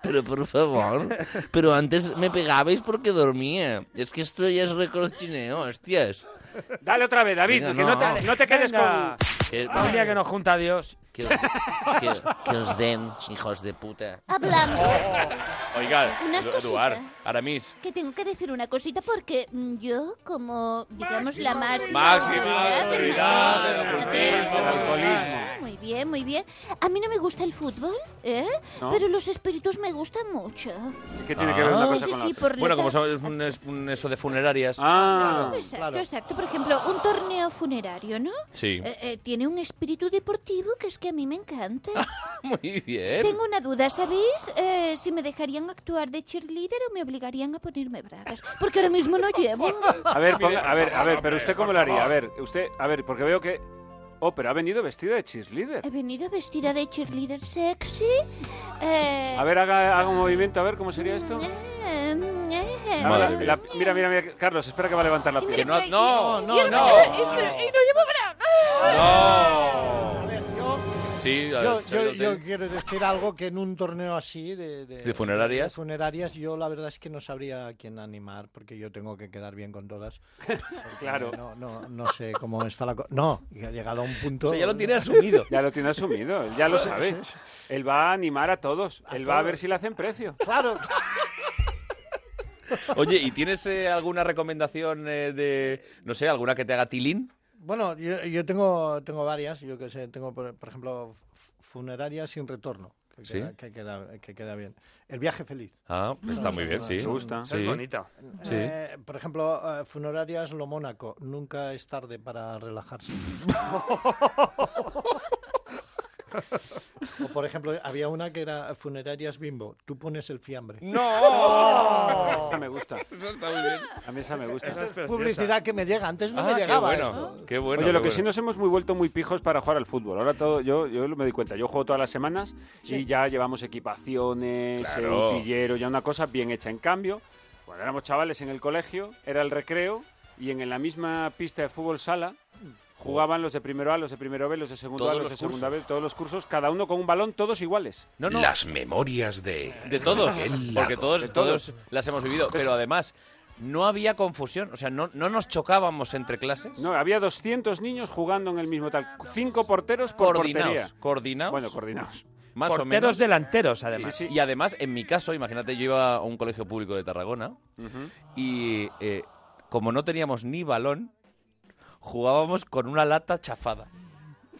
Pero por favor. Pero antes me pegabais porque dormía. Es que esto ya es recochineo, hostias. Dale otra vez, David, Venga, que no, no. te, no te quedes Venga. con... Que, Un día que nos junta Dios. que os, que- que os den, hijos de puta. Hablando, Oiga, Unas Edu- cositas. Eduard, Aramis. que tengo que decir una cosita porque mm, yo, como, digamos, la máxima... Máxima autoridad del ocultismo. Del alcoholismo. Muy bien, muy bien. A mí no me gusta el fútbol, ¿eh? ¿No? Pero los espíritus me gustan mucho. ¿Qué tiene que ver una Ah. cosa sí, con la sí, otra? por Bueno, como neta- sabes, un, es- un eso de funerarias. Ah, Exacto, claro. exacto. Por ejemplo, un torneo funerario, ¿no? Sí. Eh, eh, tiene un espíritu deportivo que es que a mí me encanta. Muy bien. Tengo una duda, ¿sabéis? Eh, si me dejarían actuar de cheerleader o me obligarían a ponerme bragas. Porque ahora mismo no llevo. a ver, ponga- a ver, a ver, pero usted cómo lo haría? A ver, usted, a ver, porque veo que... Oh, pero ha venido vestida de cheerleader. He venido vestida de cheerleader sexy. eh, A ver, haga, haga un movimiento, a ver, ¿cómo sería esto? Eh, eh, Madre la- mira, mira, mira, Carlos, espera que va a levantar la Y pierna. no, no, No, no, no, no. Y, se- y no llevo bragas. No. A ver, yo Sí, a Yo, ver, yo- yo Dolten. quiero decir algo que en un torneo así de, ¿De funerarias? de funerarias yo la verdad es que no sabría a quién animar porque yo tengo que quedar bien con todas. Claro. No, no, no sé cómo está la cosa. No, y ha llegado a un punto. O sea, ya lo tiene asumido. Ya lo tiene asumido, ya lo Sí, sabe. sí, sí. Él va a animar a todos. A Él va a ver si le hacen precio. Claro. Oye, ¿y tienes eh, alguna recomendación eh, de, no sé, alguna que te haga tilín? Bueno, yo, yo tengo, tengo varias. Yo que sé, tengo, por, por ejemplo, f- funerarias sin retorno. Que ¿Sí? queda, que, queda, que queda bien. El viaje feliz. Ah, está muy bien, sí. Me gusta. Sí. Es bonita. Sí. Eh, por ejemplo, eh, funerarias Lo Mónaco. Nunca es tarde para relajarse. o por ejemplo, había una que era funerarias Bimbo. Tú pones el fiambre. ¡No! Esa me gusta. Eso está muy bien. A mí esa me gusta. Esa es preciosa. Publicidad que me llega. Antes no Ah, me qué llegaba. bueno, esto. qué bueno. Oye, lo qué que sí bueno. nos hemos muy vuelto muy pijos para jugar al fútbol. Ahora todo, yo, yo me doy cuenta, yo juego todas las semanas y ya llevamos equipaciones, Claro. eh, utillero, ya una cosa bien hecha. En cambio, cuando éramos chavales en el colegio, era el recreo y en, en la misma pista de fútbol sala jugaban los de primero A, los de primero B, los de segundo Todos A, los, los de segunda. B, todos los cursos, cada uno con un balón, todos iguales. No, no, Las memorias de... de todos, porque todos, De todos todos. las hemos vivido, pero además no había confusión, o sea, no, no nos chocábamos entre clases. No, había 200 niños jugando en el mismo tal. Cinco porteros por coordinados, portería. coordinados, Bueno, coordinados. más o Porteros menos. delanteros, además. Sí, sí. Y además, en mi caso, imagínate, yo iba a un colegio público de Tarragona y eh, como no teníamos ni balón, jugábamos con una lata chafada.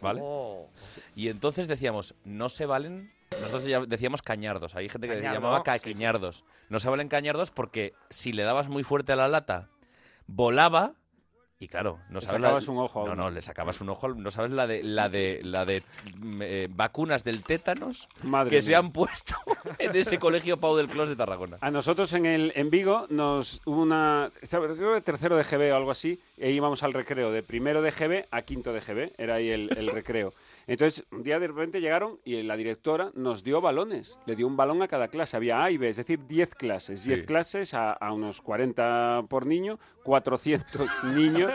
¿Vale? Oh. Y entonces decíamos, no se valen. Nosotros ya decíamos cañardos. Hay gente que Cañardo, llamaba sí, sí. cañardos. No se valen cañardos porque si le dabas muy fuerte a la lata, volaba. Y claro, no Le sabes sacabas la... un ojo a No, no, le sacabas un ojo. No sabes la de la de la de mm, eh, vacunas del tétanos Madre que se han puesto en ese colegio Pau del Clos de Tarragona. A nosotros en el en Vigo nos hubo una creo que tercero de GB o algo así, e íbamos al recreo de primero de GB a quinto de GB, era ahí el, el recreo. Entonces, un día de repente llegaron y la directora nos dio balones, le dio un balón a cada clase, había A y B, es decir, 10 clases, 10 Sí. clases a, a unos 40 por niño, 400 niños,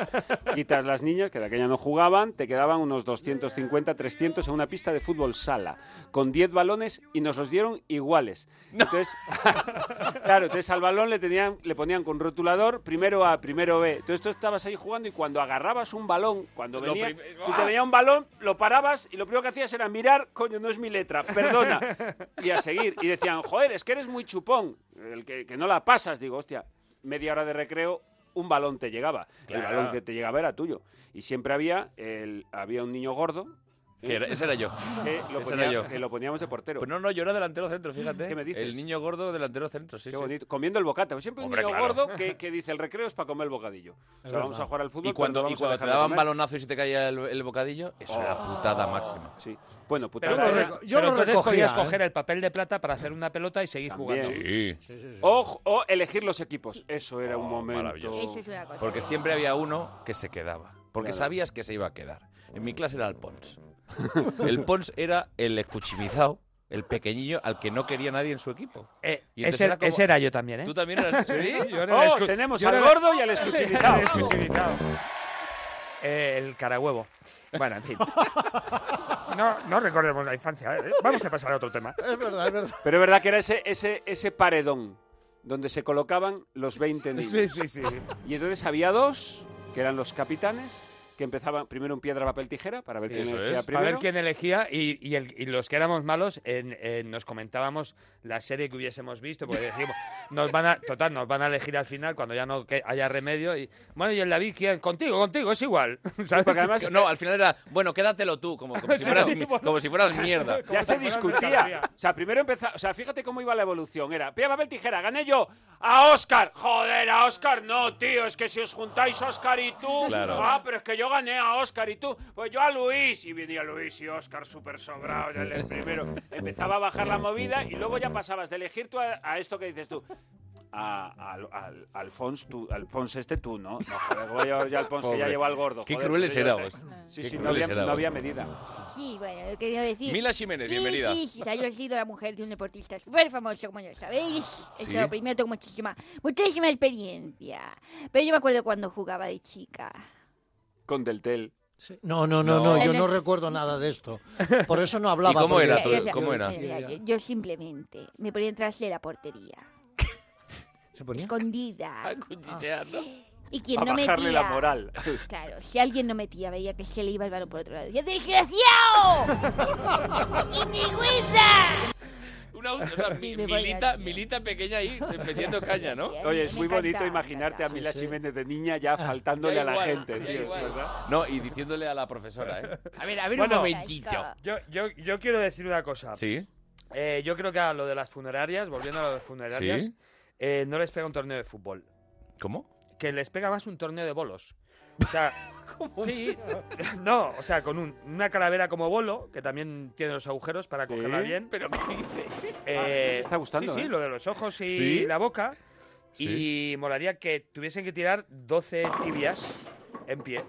tras las niñas, que de aquella no jugaban, te quedaban unos 250, 300 en una pista de fútbol sala, con 10 balones y nos los dieron iguales. Entonces, Claro, entonces al balón le, tenían, le ponían con rotulador primero A, primero B. Entonces tú estabas ahí jugando y cuando agarrabas un balón, cuando venía, tú te venía un balón, lo parabas y lo primero que hacías era mirar, coño, no es mi letra, perdona. Y a seguir. Y decían, joder, es que eres muy chupón, el que, que no la pasas. Digo, hostia, media hora de recreo, un balón te llegaba. El balón que te llegaba era tuyo. Y siempre había, el, había un niño gordo. Que era- ese era yo. Que lo, Ese ponía- era yo. que lo poníamos de portero. Pues no, no, yo era delantero centro, fíjate. ¿Qué me dices? El niño gordo delantero centro, sí, Qué sí. bonito. Comiendo el bocata. Siempre un Hombre, niño claro. gordo que, que dice el recreo es para comer el bocadillo. O sea, vamos a jugar al fútbol. Y cuando, y a te daban balonazo y se te caía el, el bocadillo, eso era putada máxima. Sí. Bueno, putada. yo pero lo entonces recogía, podías ¿eh? coger el papel de plata para hacer una pelota y seguir También. jugando. Sí. Sí, sí, sí. O, o elegir los equipos. Eso era un Oh, momento. Porque siempre había uno que se quedaba. Porque Claro. sabías que se iba a quedar. En mi clase era el Pons. El Pons era el escuchimizado, el pequeñillo al que no quería nadie en su equipo. Eh, Y ese, era como- ese era yo también, ¿eh? Tú también eras... ¿Sí? Yo era Oh, el escu- tenemos yo al era- gordo y al escuchimizado. el escuchimizado. Eh, el carahuevo. Bueno, en fin. No, no recordemos la infancia. ¿eh? Vamos a pasar a otro tema. Es verdad, es verdad. Pero es verdad que era ese, ese, ese paredón donde se colocaban los 20 niños. Sí, sí, sí. Y entonces había dos, que eran los capitanes, que empezaban primero un piedra, papel, tijera, para ver Sí, quién elegía es. Para primero. ver quién elegía y, y el- y los que éramos malos en- en- nos comentábamos la serie que hubiésemos visto porque decíamos nos van a total nos van a elegir al final cuando ya no que haya remedio y bueno y el David quién contigo contigo es igual ¿sabes? porque además- No, al final era, bueno, quédatelo tú, como, como, si, fueras, sí, mi- bueno. como si fueras mierda. Ya se discutía. O sea, primero empezaba. O sea, fíjate cómo iba la evolución. Era piedra, papel, tijera. Gané yo a Oscar. Joder, a Oscar no, tío. Es que si os juntáis Oscar y tú. Claro. Ah, pero es que yo gané a Oscar y tú. Pues yo a Luis. Y venía Luis y Oscar súper sobrado. Ya el primero. Empezaba a bajar la movida y luego ya pasabas de elegir tú a, a esto que dices tú. A, al, al, Alfons, tú, Alfons este tú, ¿no? No, joder, voy a ya al Alfons que ya lleva al gordo. Qué joder, crueles pero yo- éramos. Sí, Qué sí, no crueles había, no había medida. Sí, bueno, yo quería decir... Mila Jiménez, sí, bienvenida. Sí, sí, yo he sido la mujer de un deportista súper famoso, como ya sabéis. Eso Sí. lo primero, tengo muchísima, muchísima experiencia. Pero yo me acuerdo cuando jugaba de chica. Con Deltel. No, no, no, no, No. yo no recuerdo nada de esto. Por eso no hablaba. ¿Y cómo porque- era Mira, cómo era? yo, yo simplemente me ponía detrás de la portería, ¿Se ponía? escondida. Cuchicheando. Y quien A no metía... la moral. Claro, si alguien no metía, veía que se le iba el balón por otro lado. ¡desgraciado! ¡Y mi Una, o sea, mi- Sí, me voy milita, milita pequeña ahí, metiendo caña, ¿no? Oye, es muy bonito imaginarte a Mila Sí, sí. Jiménez de niña ya faltándole a la gente. No, y diciéndole a la profesora, ¿eh? A ver, a ver Bueno, un momentito. Yo, yo, yo quiero decir una cosa. Sí. Eh, yo creo que a lo de las funerarias, volviendo a lo de las funerarias, Sí. eh, no les pega un torneo de fútbol. ¿Cómo? Que les pega más un torneo de bolos. O sea, sí, no, o sea, con un- una calavera como bolo, que también tiene los agujeros para cogerla bien. Pero Eh, Ah, me está gustando, Sí, sí, ¿eh? lo de los ojos y ¿Sí? la boca. Sí. Y molaría que tuviesen que tirar 12 tibias en pie.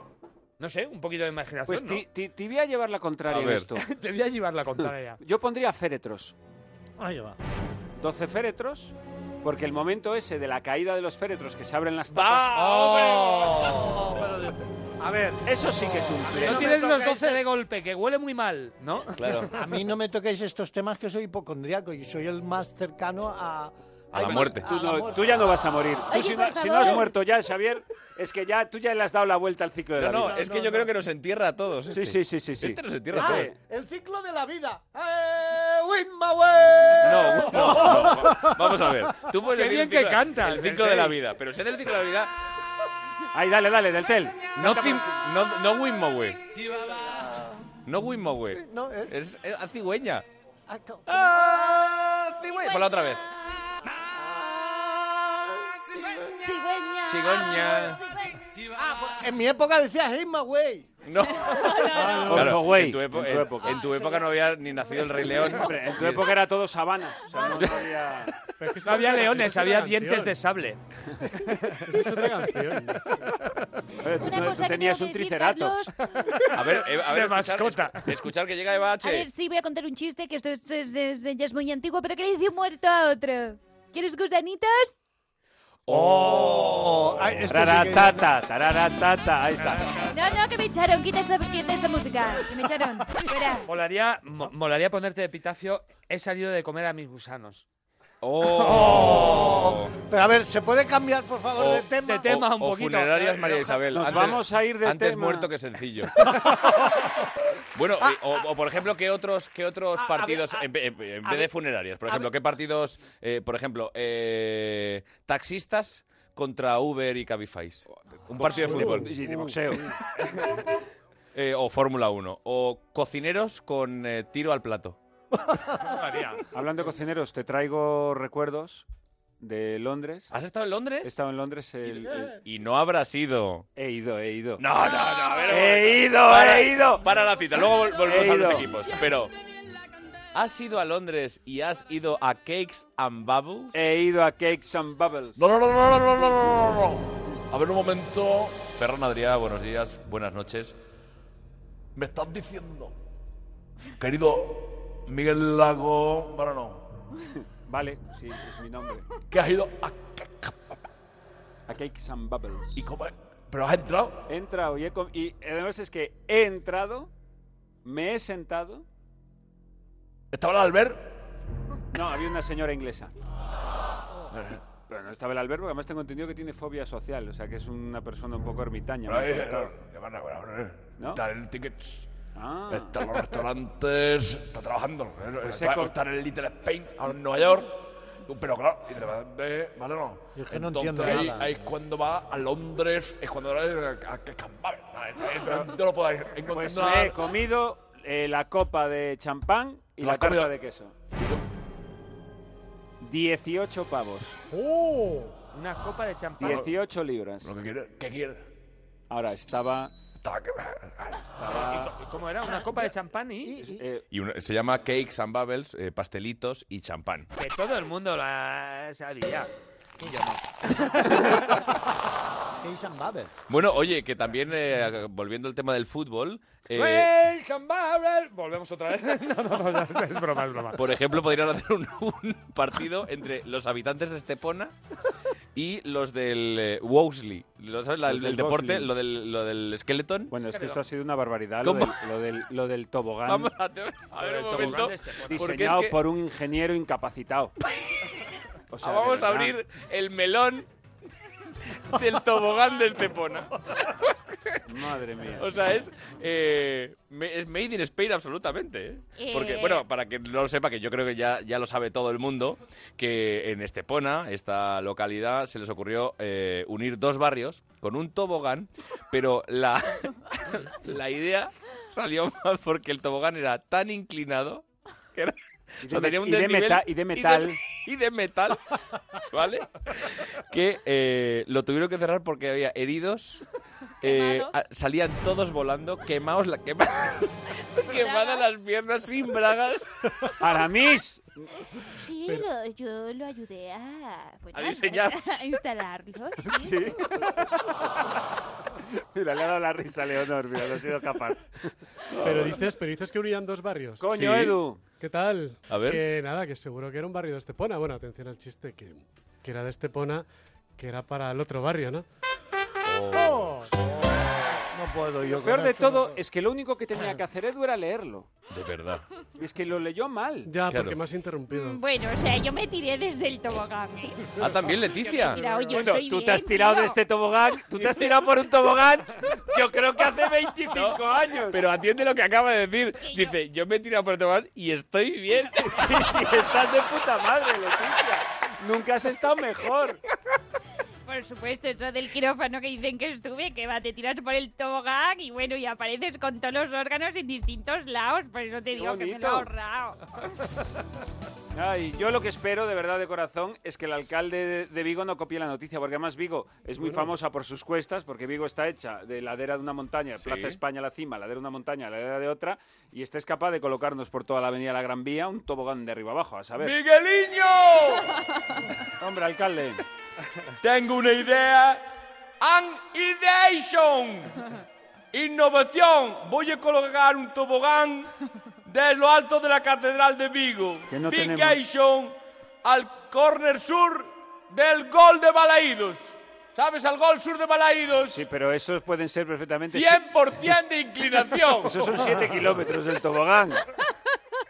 No sé, un poquito de imaginación. Pues ¿no? ti- ti- te voy a llevar la contraria A en ver. esto. Te voy a llevar la contraria. Yo pondría féretros. Ahí va. 12 féretros, porque el momento ese de la caída de los féretros que se abren las tapas... Oh, A ver, Eso sí que es un No flex. me tienes los toques 12 de golpe, que huele muy mal, ¿no? Claro. a mí no me toquéis estos temas que soy hipocondriaco y soy el más cercano a... A la muerte. Tú, no- ya no vas a morir. Tú si, no, si no has muerto ya, Xavier, es que ya tú ya le has dado la vuelta al ciclo de No, la no, vida. es que yo creo que nos entierra a todos. Sí, este. sí, sí, sí, sí. Este nos entierra a Ah, todos. el ciclo de la vida. ¡Eh, win my way! No, no, no. Vamos a ver. Tú puedes Qué decir el bien que ciclo- cantas, El ciclo de la vida. Pero si es del ciclo de la vida, Ahí, dale, dale, del tel. no, no, no Winmowe. No Winmowe. No, es... Es, es a cigüeña. ah, co- ¡Ah, cigüeña! Por la otra vez. Cigüeña. Cigüeña. Ah, pues en mi época decías hey my way. No. Por Claro, en, tu En época. en tu época no había ni nacido el Rey León. Hombre, en tu época era todo sabana. O sea, no había... Pero es que No había leones, había dientes de sable. Esa es otra canción. Oye, tú, tenías un. A ver, a ver, De escuchar, mascota. escu- escuchar que llega Eva H. A ver, sí, voy a contar un chiste, que esto, esto es, es- ya es muy antiguo, pero que le dice un muerto a otro. ¿Quieres gusanitos? Oh, ay, Tararatata, tararatata, ahí está. No, no, que me echaron. Quita esta, quita esta música. Que me echaron. Fuera. Molaría, mo- molaría ponerte de epitafio, he salido de comer a mis gusanos. Oh. Pero a ver, ¿se puede cambiar, por favor, O- de tema? de tema. un o poquito. funerarias María Isabel. Nos Antes- vamos a ir de Antes tema. muerto que sencillo. bueno, y- o, o, por ejemplo, ¿qué otros, qué otros Ah, a partidos, ver, ah, en, ve- en vez de funerarias, por ejemplo, qué partidos, eh, por ejemplo, eh, taxistas contra Uber y Cabify? Un partido de fútbol. Sí, de boxeo. Eh, o Fórmula 1. O cocineros con eh, tiro al plato. Hablando de cocineros, te traigo recuerdos de Londres. ¿Has estado en Londres? He estado en Londres el. Y no habrás ido. He ido, he ido. No, no, no. A he ido, he ido. Para la cita, luego volvemos a los equipos. Pero... ¿Has ido a Londres y has ido a Cakes and Bubbles? He ido a Cakes and Bubbles. No, no, no, no, no, no, no, no. A ver un momento. Ferran Adrià, buenos días, buenas noches. Me estás diciendo, querido Miguel Lago, bueno, no, Vale, sí, es mi nombre. que has ido a... A Cakes and Bubbles. ¿Y cómo? ¿Pero has entrado? He entrado y, he com- y además es que he entrado, me he sentado. ¿Estaba el Albert? No, había una señora inglesa. Pero no estaba el Albert, porque además tengo entendido que tiene fobia social, o sea que es una persona un poco ermitaña. me han contado. ¿No? Está en el ticket, Ah. está en los restaurantes, está trabajando. Pues está, está en el Little Spain, ahora en Nueva York. Pero claro, y de repente, ¿vale no? Yo es que no Entonces entiendo ahí, nada. ahí es cuando va a Londres, es cuando va a, a, que Cambabel. No lo podéis encontrar. Pues me he comido eh, la copa de champán y ¿Te la has comido? tarta de queso. 18 pavos. ¡Oh! Una copa de champán. 18 libras. Lo que quiere, ¿qué quiere? Ahora estaba. Estaba- ¿Y cómo era? ¿Una copa de champán y...? eh, Y una- se llama Cakes and Bubbles, eh, pastelitos y champán. Que todo el mundo la sabía. Y yo no. Case and Babel. Bueno, oye, que también, eh, volviendo al tema del fútbol, eh, Babel. Volvemos otra vez. No, no, no, es broma, es broma. por ejemplo, podrían hacer un, un partido entre los habitantes de Estepona y los del eh, Wolseley. ¿Lo ¿Sabes? La- Los el, del deporte, lo del, lo del skeleton. Bueno, es que esto ha sido una barbaridad, lo ¿Cómo? del, lo, del, lo del tobogán. Vamos a, te- a ver un tobogán momento. porque es Diseñado que- por un ingeniero incapacitado. O sea, Ah, vamos a abrir el melón del tobogán de Estepona. Madre mía. O sea, es, eh, es made in Spain absolutamente. ¿eh? Porque, Eh. bueno, para que no lo sepa, que yo creo que ya, ya lo sabe todo el mundo, que en Estepona, esta localidad, se les ocurrió eh, unir dos barrios con un tobogán, pero la, la idea salió mal porque el tobogán era tan inclinado que era... Y o sea, de tenía un y de desnivel meta- y de metal. y de metal, ¿vale? Que eh, lo tuvieron que cerrar porque había heridos. Eh, a- salían todos volando, quemados, la, quema- quemadas las piernas sin bragas. ¡Aramis! Sí, lo- yo lo ayudé a, bueno, A diseñar. a instalarlo. sí. Sí. Mira, le ha dado la risa a Leonor, mira, no ha sido capaz. Pero dices, pero dices que unían dos barrios. Coño, Sí. Edu. ¿Qué tal? A ver. Que nada, que seguro que era un barrio de Estepona. Bueno, atención al chiste, que, que era de Estepona, que era para el otro barrio, ¿no? Oh. No puedo yo. Lo peor de todo es que lo único que tenía que hacer Edu era leerlo. De verdad. Y es que lo leyó mal. Ya, Claro. porque me has interrumpido. Bueno, o sea, yo me tiré desde el tobogán. ¿eh? Ah, también Leticia. Mira, oye, Bueno, estoy tú bien, te has tirado tío. de este tobogán, tú te has tirado por un tobogán, yo creo que hace 25 años. Pero atiende lo que acaba de decir. Dice, yo me he tirado por el tobogán y estoy bien. Sí, sí, estás de puta madre, Leticia. Nunca has estado mejor. Por supuesto, eso del quirófano que dicen que estuve, que va, te tiras por el tobogán y bueno, y apareces con todos los órganos en distintos lados. Por eso te digo que me lo he ahorrado. Ay, yo lo que espero, de verdad, de corazón, es que el alcalde de, Vigo no copie la noticia, porque además Vigo es muy famosa por sus cuestas, porque Vigo está hecha de ladera de una montaña, Sí. Plaza España a la cima, ladera de una montaña, ladera de otra, y este es capaz de colocarnos por toda la avenida La Gran Vía un tobogán de arriba abajo, a saber. ¡Migueliño! Hombre, alcalde. Tengo una idea. An ideation. Innovación. Voy a colocar un tobogán de lo alto de la Catedral de Vigo. Que no al corner sur del gol de Balaídos. ¿Sabes? Al gol sur de Balaídos. Sí, pero esos pueden ser perfectamente... 100% de inclinación. Esos son 7 kilómetros del tobogán.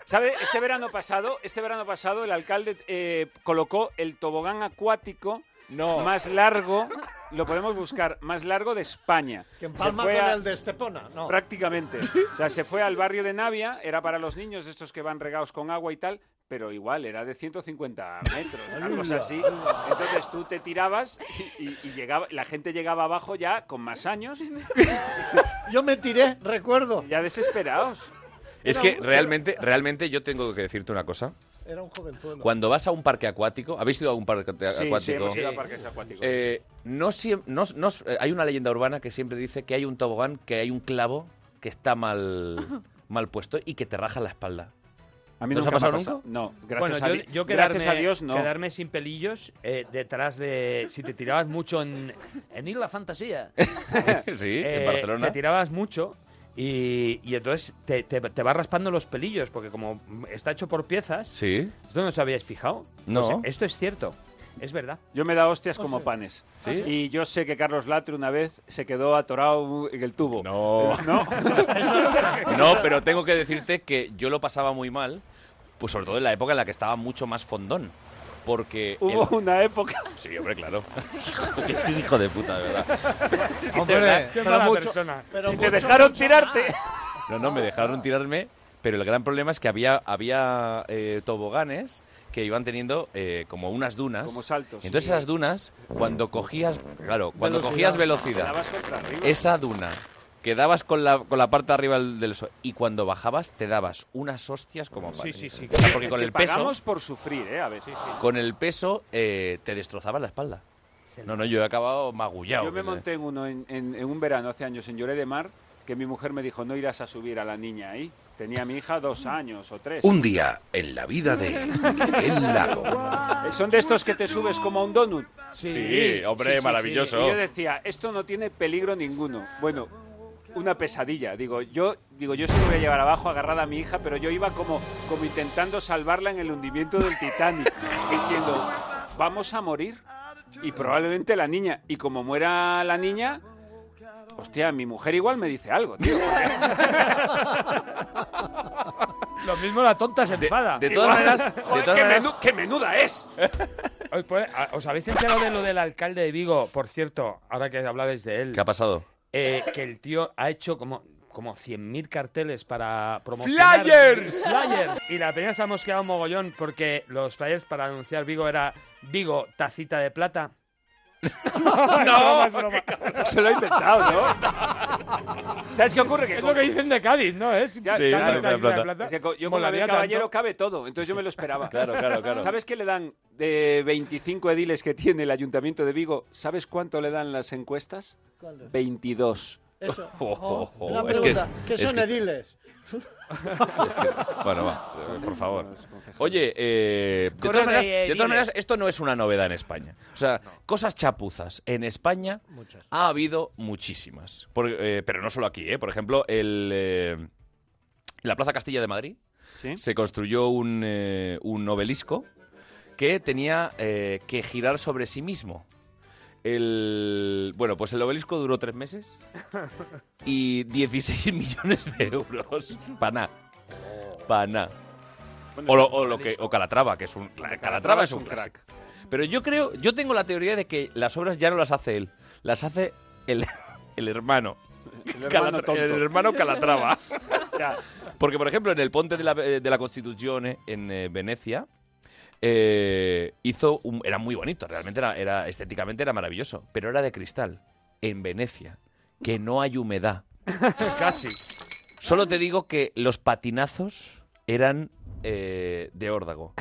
¿Sabe? Este verano pasado, este verano pasado el alcalde eh, colocó el tobogán acuático No. más largo, lo podemos buscar, más largo de España. Que Se empalma fue con a- el de Estepona. No. Prácticamente. O sea, se fue al barrio de Navia, era para los niños, estos que van regados con agua y tal, pero igual, era de 150 metros, una cosa así. Entonces tú te tirabas y, y- y llegaba, la gente llegaba abajo ya con más años, Yo me tiré, recuerdo. ya desesperados. Es que realmente, realmente yo tengo que decirte una cosa. Era un jovenzuelo. Cuando vas a un parque acuático, ¿habéis ido a un parque Sí, sí, acuático? hemos ido a parques acuáticos. Eh, no siem- no- no- eh, hay una leyenda urbana que siempre dice que hay un tobogán, que hay un clavo que está mal, mal puesto y que te raja la espalda. A mí ¿No os nunca ha me pasado nunca? No, gracias Bueno, a yo, Di- yo quedarme, gracias a Dios no. quedarme sin pelillos eh, detrás de... Si te tirabas mucho en, en Isla Fantasía. sí, en eh, Barcelona. Te tirabas mucho y, y entonces te, te, te va raspando los pelillos porque como está hecho por piezas... Sí. ¿Esto no os habíais fijado? No. Pues esto es cierto. Es verdad. Yo me da hostias como panes. ¿Sí? Y yo sé que Carlos Latre una vez se quedó atorado en el tubo. No. ¿No? No, pero tengo que decirte que yo lo pasaba muy mal, pues sobre todo en la época en la que estaba mucho más fondón. Porque... Hubo el- una época. Sí, hombre, claro. es que es hijo de puta, de verdad. Hombre, De verdad. pero mala mucho- persona. pero Y te mucho, dejaron mucho tirarte. No, no, me dejaron tirarme, pero el gran problema es que había, había eh, toboganes que iban teniendo eh, como unas dunas. Como saltos. Y Entonces esas dunas, cuando cogías, claro, cuando Velocidad. cogías velocidad, Dabas contra arriba. esa duna, quedabas con la, con la parte de arriba del, del so- y cuando bajabas te dabas unas hostias como Sí, sí, sí. Porque Es con que el peso, pagamos por sufrir, ¿eh? A ver. con el peso eh, te destrozaba la espalda. No, no, yo he acabado magullado. Yo me monté en uno en, en- en un verano hace años en Lloré de Mar que mi mujer me dijo no irás a subir a la niña ahí. Tenía a mi hija dos años o tres. Un día en la vida de Miguel Lago. Eh, Son de estos que te subes como a un donut. Sí, hombre, maravilloso. Y yo decía, esto no tiene peligro ninguno. Bueno, una pesadilla. Digo, yo digo, yo sí me voy a llevar abajo agarrada a mi hija, pero yo iba como, como intentando salvarla en el hundimiento del Titanic, diciendo, ¿vamos a morir? y probablemente la niña. Y como muera la niña, hostia, mi mujer igual me dice algo, tío. Lo mismo la tonta se enfada. de todas Igual. maneras- de todas qué, maneras- qué menuda es. ¿Os, a- ¿Os habéis enterado de lo del alcalde de Vigo? Por cierto, ahora que hablabais de él. ¿Qué ha pasado? Eh, que el tío ha hecho como, como 100.000 carteles para promocionar... ¡Flyers! ¡Flyers! Y la peña se ha mosqueado un mogollón porque los flyers para anunciar Vigo era Vigo, tacita de plata. No, es broma, es broma. Se lo ha inventado, ¿no? ¿Sabes qué ocurre? Que Es lo que dicen de Cádiz, ¿no? Es Ya, Sí, claro, tacita de plata. Es que co- yo como Molaría había caballero tanto. cabe todo, entonces yo me lo esperaba. Claro, claro, claro. ¿Sabes qué le dan de 25 ediles que tiene el Ayuntamiento de Vigo? ¿Sabes cuánto le dan las encuestas? ¿Cuánto? 22. Eso. Oh, oh, oh, Una es que pregunta, es- ¿qué es son que- ediles? Bueno, va, eh, por favor. Oye, eh, de, todas maneras, de de todas maneras, ediles. esto no es una novedad en España. O sea, cosas chapuzas en España Muchas. ha habido muchísimas. Por- eh, pero no solo aquí, ¿eh? Por ejemplo, el, eh, en la Plaza Castilla de Madrid ¿Sí? se construyó un, eh, un obelisco que tenía eh, que girar sobre sí mismo. El, bueno, pues el obelisco duró tres meses y 16 millones de euros. Para nada. Para nada. Bueno, O, lo, o lo que, o Calatrava, que es un. Calatrava Calatrava es un crack. Pero yo creo, yo tengo la teoría de que las obras ya no las hace él, las hace el, el hermano. El hermano Calatra- tonto. el hermano Calatrava. Porque, por ejemplo, en el Ponte de la, de la Constituzione, en eh, Venecia, eh, hizo un, era muy bonito, realmente era, era estéticamente era maravilloso, pero era de cristal. En Venecia, que no hay humedad. Casi. Solo te digo que los patinazos eran eh, de órdago.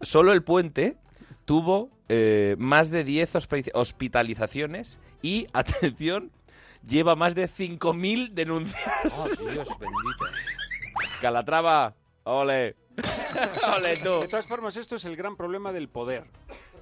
Solo el puente tuvo eh, más de 10 hospi- hospitalizaciones y, atención, lleva más de 5.000 denuncias. Oh, Dios bendito. Calatrava, ole. ole tú. De todas formas, esto es el gran problema del poder.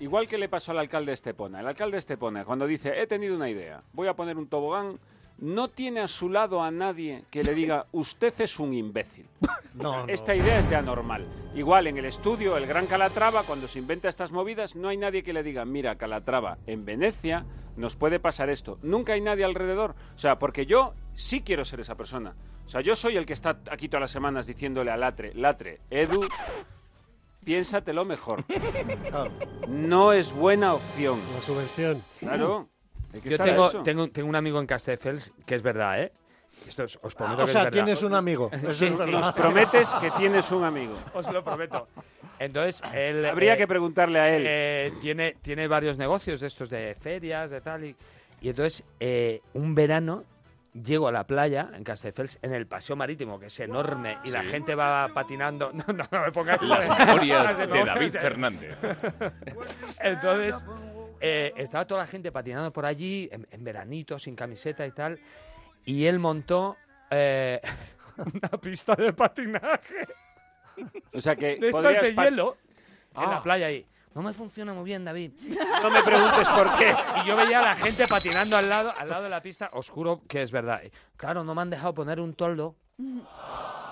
Igual que le pasó al alcalde de Estepona. El alcalde de Estepona, cuando dice, he tenido una idea, voy a poner un tobogán, no tiene a su lado a nadie que le diga, usted es un imbécil. No, no. Esta idea es de anormal. Igual en el estudio, el gran Calatrava, cuando se inventa estas movidas, no hay nadie que le diga, mira, Calatrava, en Venecia nos puede pasar esto. Nunca hay nadie alrededor. O sea, porque yo sí quiero ser esa persona. O sea, yo soy el que está aquí todas las semanas diciéndole a Latre, Latre, Edu, piénsatelo mejor. Claro. No es buena opción. La subvención. Claro. Yo tengo, tengo, tengo un amigo en Castelldefels que es verdad, ¿eh? Esto os, os prometo O que sea, es tienes un amigo. Eso Sí, es sí, verdad. Nos prometes que tienes un amigo. Os lo prometo. Entonces, él... Habría eh, que preguntarle a él. eh, tiene, tiene varios negocios de estos de ferias, de tal. Y, y entonces, eh, un verano llego a la playa en Castelldefels, en el paseo marítimo, que es enorme, y la Sí. gente va patinando. No, no, no me pongas Las memorias de David Fernández. Entonces, eh, estaba toda la gente patinando por allí, en, en veranito, sin camiseta y tal, y él montó eh, una pista de patinaje O sea que de estas de hielo en Ah. la playa ahí. No me funciona muy bien, David. No me preguntes por qué. Y yo veía a la gente patinando al lado, al lado de la pista, os juro que es verdad. Claro, no me han dejado poner un toldo.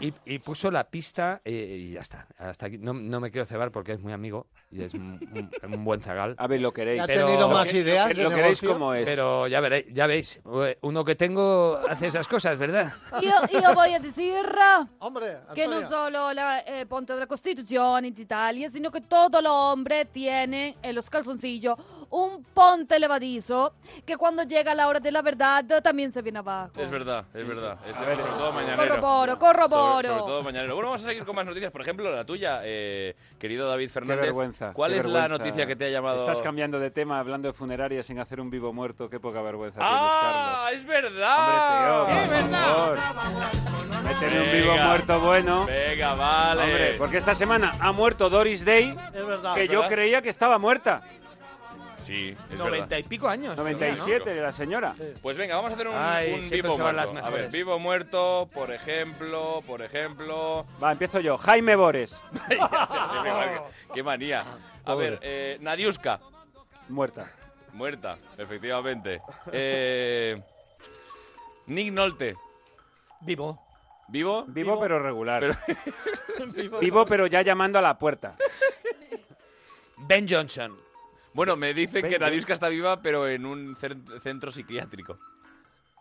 Y, y puso la pista eh, y ya está. Hasta aquí. No, no me quiero cebar porque es muy amigo y es un, un- un buen zagal. A ver, lo queréis. ¿Ha tenido más Lo que- ideas Lo, de lo queréis como es. Pero ya veréis, ya veis, eh, uno que tengo hace esas cosas, ¿verdad? Io, io voglio dire Hombre, que no solo la eh, Ponte de la Constitución en Italia, sino que todo el hombre tiene en los calzoncillos un ponte levadizo que cuando llega la hora de la verdad también se viene abajo. Es verdad, es verdad. Es, A ver, sobre todo mañanero. Corroboro, corroboro. Sobre, sobre todo mañanero. Bueno, vamos a seguir con más noticias. Por ejemplo, la tuya, eh, querido David Qué Fernández. vergüenza. ¿Cuál qué es la noticia que te ha llamado? Estás cambiando de tema hablando de funeraria sin hacer un vivo muerto. Qué poca vergüenza ¡Ah! ¡Es verdad! tienes. Hombre, tío, favor. Méteme un vivo muerto bueno. Venga, vale. Hombre, porque esta semana ha muerto Doris Day, Es verdad. que yo ¿verdad? creía que estaba muerta. Sí, es Noventa verdad. y pico años. todavía, 97 de la señora. Pues venga, vamos a hacer un, Ay, un vivo se van muerto. las a ver, vivo muerto, por ejemplo, por ejemplo. Va, empiezo yo. Jaime Bores, qué manía. A ver, eh, Nadiuska, muerta. muerta, efectivamente. Eh, Nick Nolte, Vivo. ¿vivo? Vivo, pero regular. Pero- Vivo, pero ya llamando a la puerta. Ben Johnson. Bueno, me dicen que Ben Nadiuska está viva, pero en un centro psiquiátrico.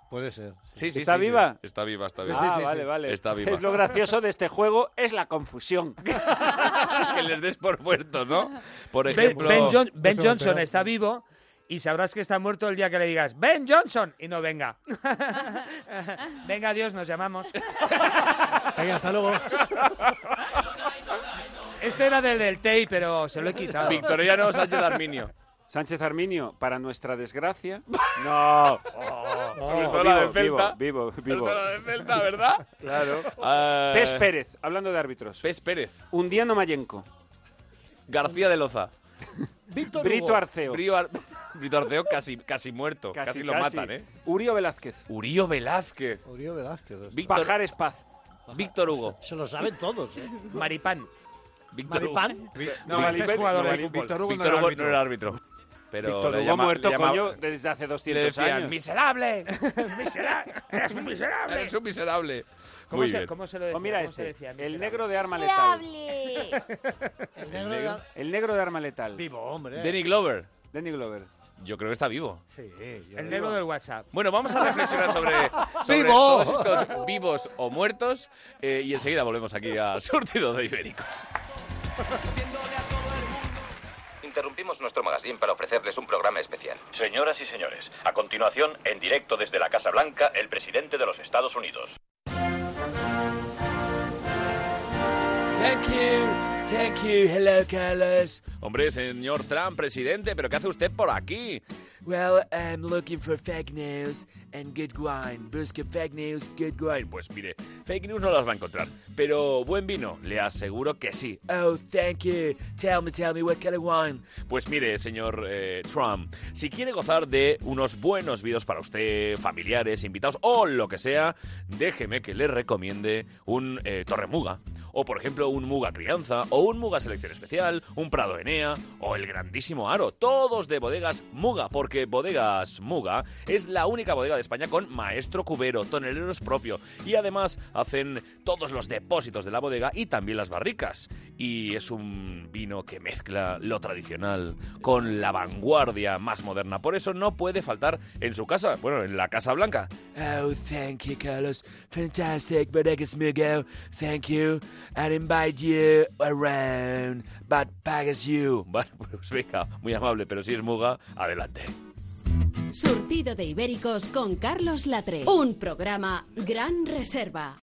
Puede ser. Sí, sí, ¿Está sí, sí. viva? Está viva, está viva. Ah, vale, vale. Está viva. Es lo gracioso de este juego, es la confusión. que les des por muertos, ¿no? Por ejemplo... Ben Johnson está vivo y sabrás que está muerto el día que le digas Ben Johnson y no venga. venga, adiós, nos llamamos. Venga, hasta luego. Este era del del TEI, pero se lo he quitado. Victoriano Sánchez Arminio. Sánchez Arminio, para nuestra desgracia. No. Sobre todo la de Celta. Vivo, vivo, vivo. Sobre todo la de Celta, ¿verdad? Claro. Pes Pérez, hablando de árbitros. Pes Pérez. Undiano Mayenco. García de Loza. Víctor Brito Hugo. Arceo. Brío Ar- Brito Arceo casi, casi muerto. Casi, lo matan, ¿eh? Urio Velázquez. Urío Velázquez. Uribe Velázquez. Víctor, Pajares Paz. Víctor Hugo. Se lo saben todos, ¿eh? Maripán. Víctor Hugo. Maripán. No, Maripán- jugador no, de fútbol. Víctor Hugo no Víctor era Hugo árbitro. no era árbitro. Pero Víctor le Hugo llama- muerto, le llama- coño, desde hace Le 200 decían, años. ¡miserable! miserable. Eres un miserable. Eres un miserable. ¿Cómo Muy se, bien. cómo se lo decía? Oh, mira ¿Cómo se este, decía? el negro de arma letal. El negro de- El negro de arma letal. Vivo, hombre. Danny Glover. Danny Glover. Yo creo que está vivo. Sí, yo El negro del WhatsApp. Bueno, vamos a reflexionar sobre, sobre ¡Vivo! todos estos vivos o muertos eh, y enseguida volvemos aquí a Surtido de Ibéricos. Interrumpimos nuestro magazine para ofrecerles un programa especial. Señoras y señores, a continuación, en directo desde la Casa Blanca, el presidente de los Estados Unidos. Thank you, thank you, hello Carlos. Hombre, señor Trump, presidente, ¿pero qué hace usted por aquí? Well, I'm looking for fake news and good wine. Busque fake news, good wine. Pues mire, fake news no las va a encontrar, pero buen vino, le aseguro que sí. Oh, thank you. Tell me, tell me, what kind of wine? Pues mire, señor eh, Trump, si quiere gozar de unos buenos vinos para usted, familiares, invitados o lo que sea, déjeme que le recomiende un eh, Torre Muga o por ejemplo un Muga Crianza, o un Muga Selección Especial, un Prado Enea, o el grandísimo Aro, todos de bodegas Muga, porque Bodegas Muga es la única bodega de España con maestro cubero, toneleros propio, y además hacen todos los depósitos de la bodega y también las barricas. Y es un vino que mezcla lo tradicional con la vanguardia más moderna, por eso no puede faltar en su casa, bueno, en la Casa Blanca. Oh, thank you, Carlos. Fantastic, Bodegas Muga. Thank you. And invite you around, but pagas you. Bueno, pues venga, muy amable, pero si es Muga, adelante. Surtido de Ibéricos con Carlos Latre. Un programa Gran Reserva.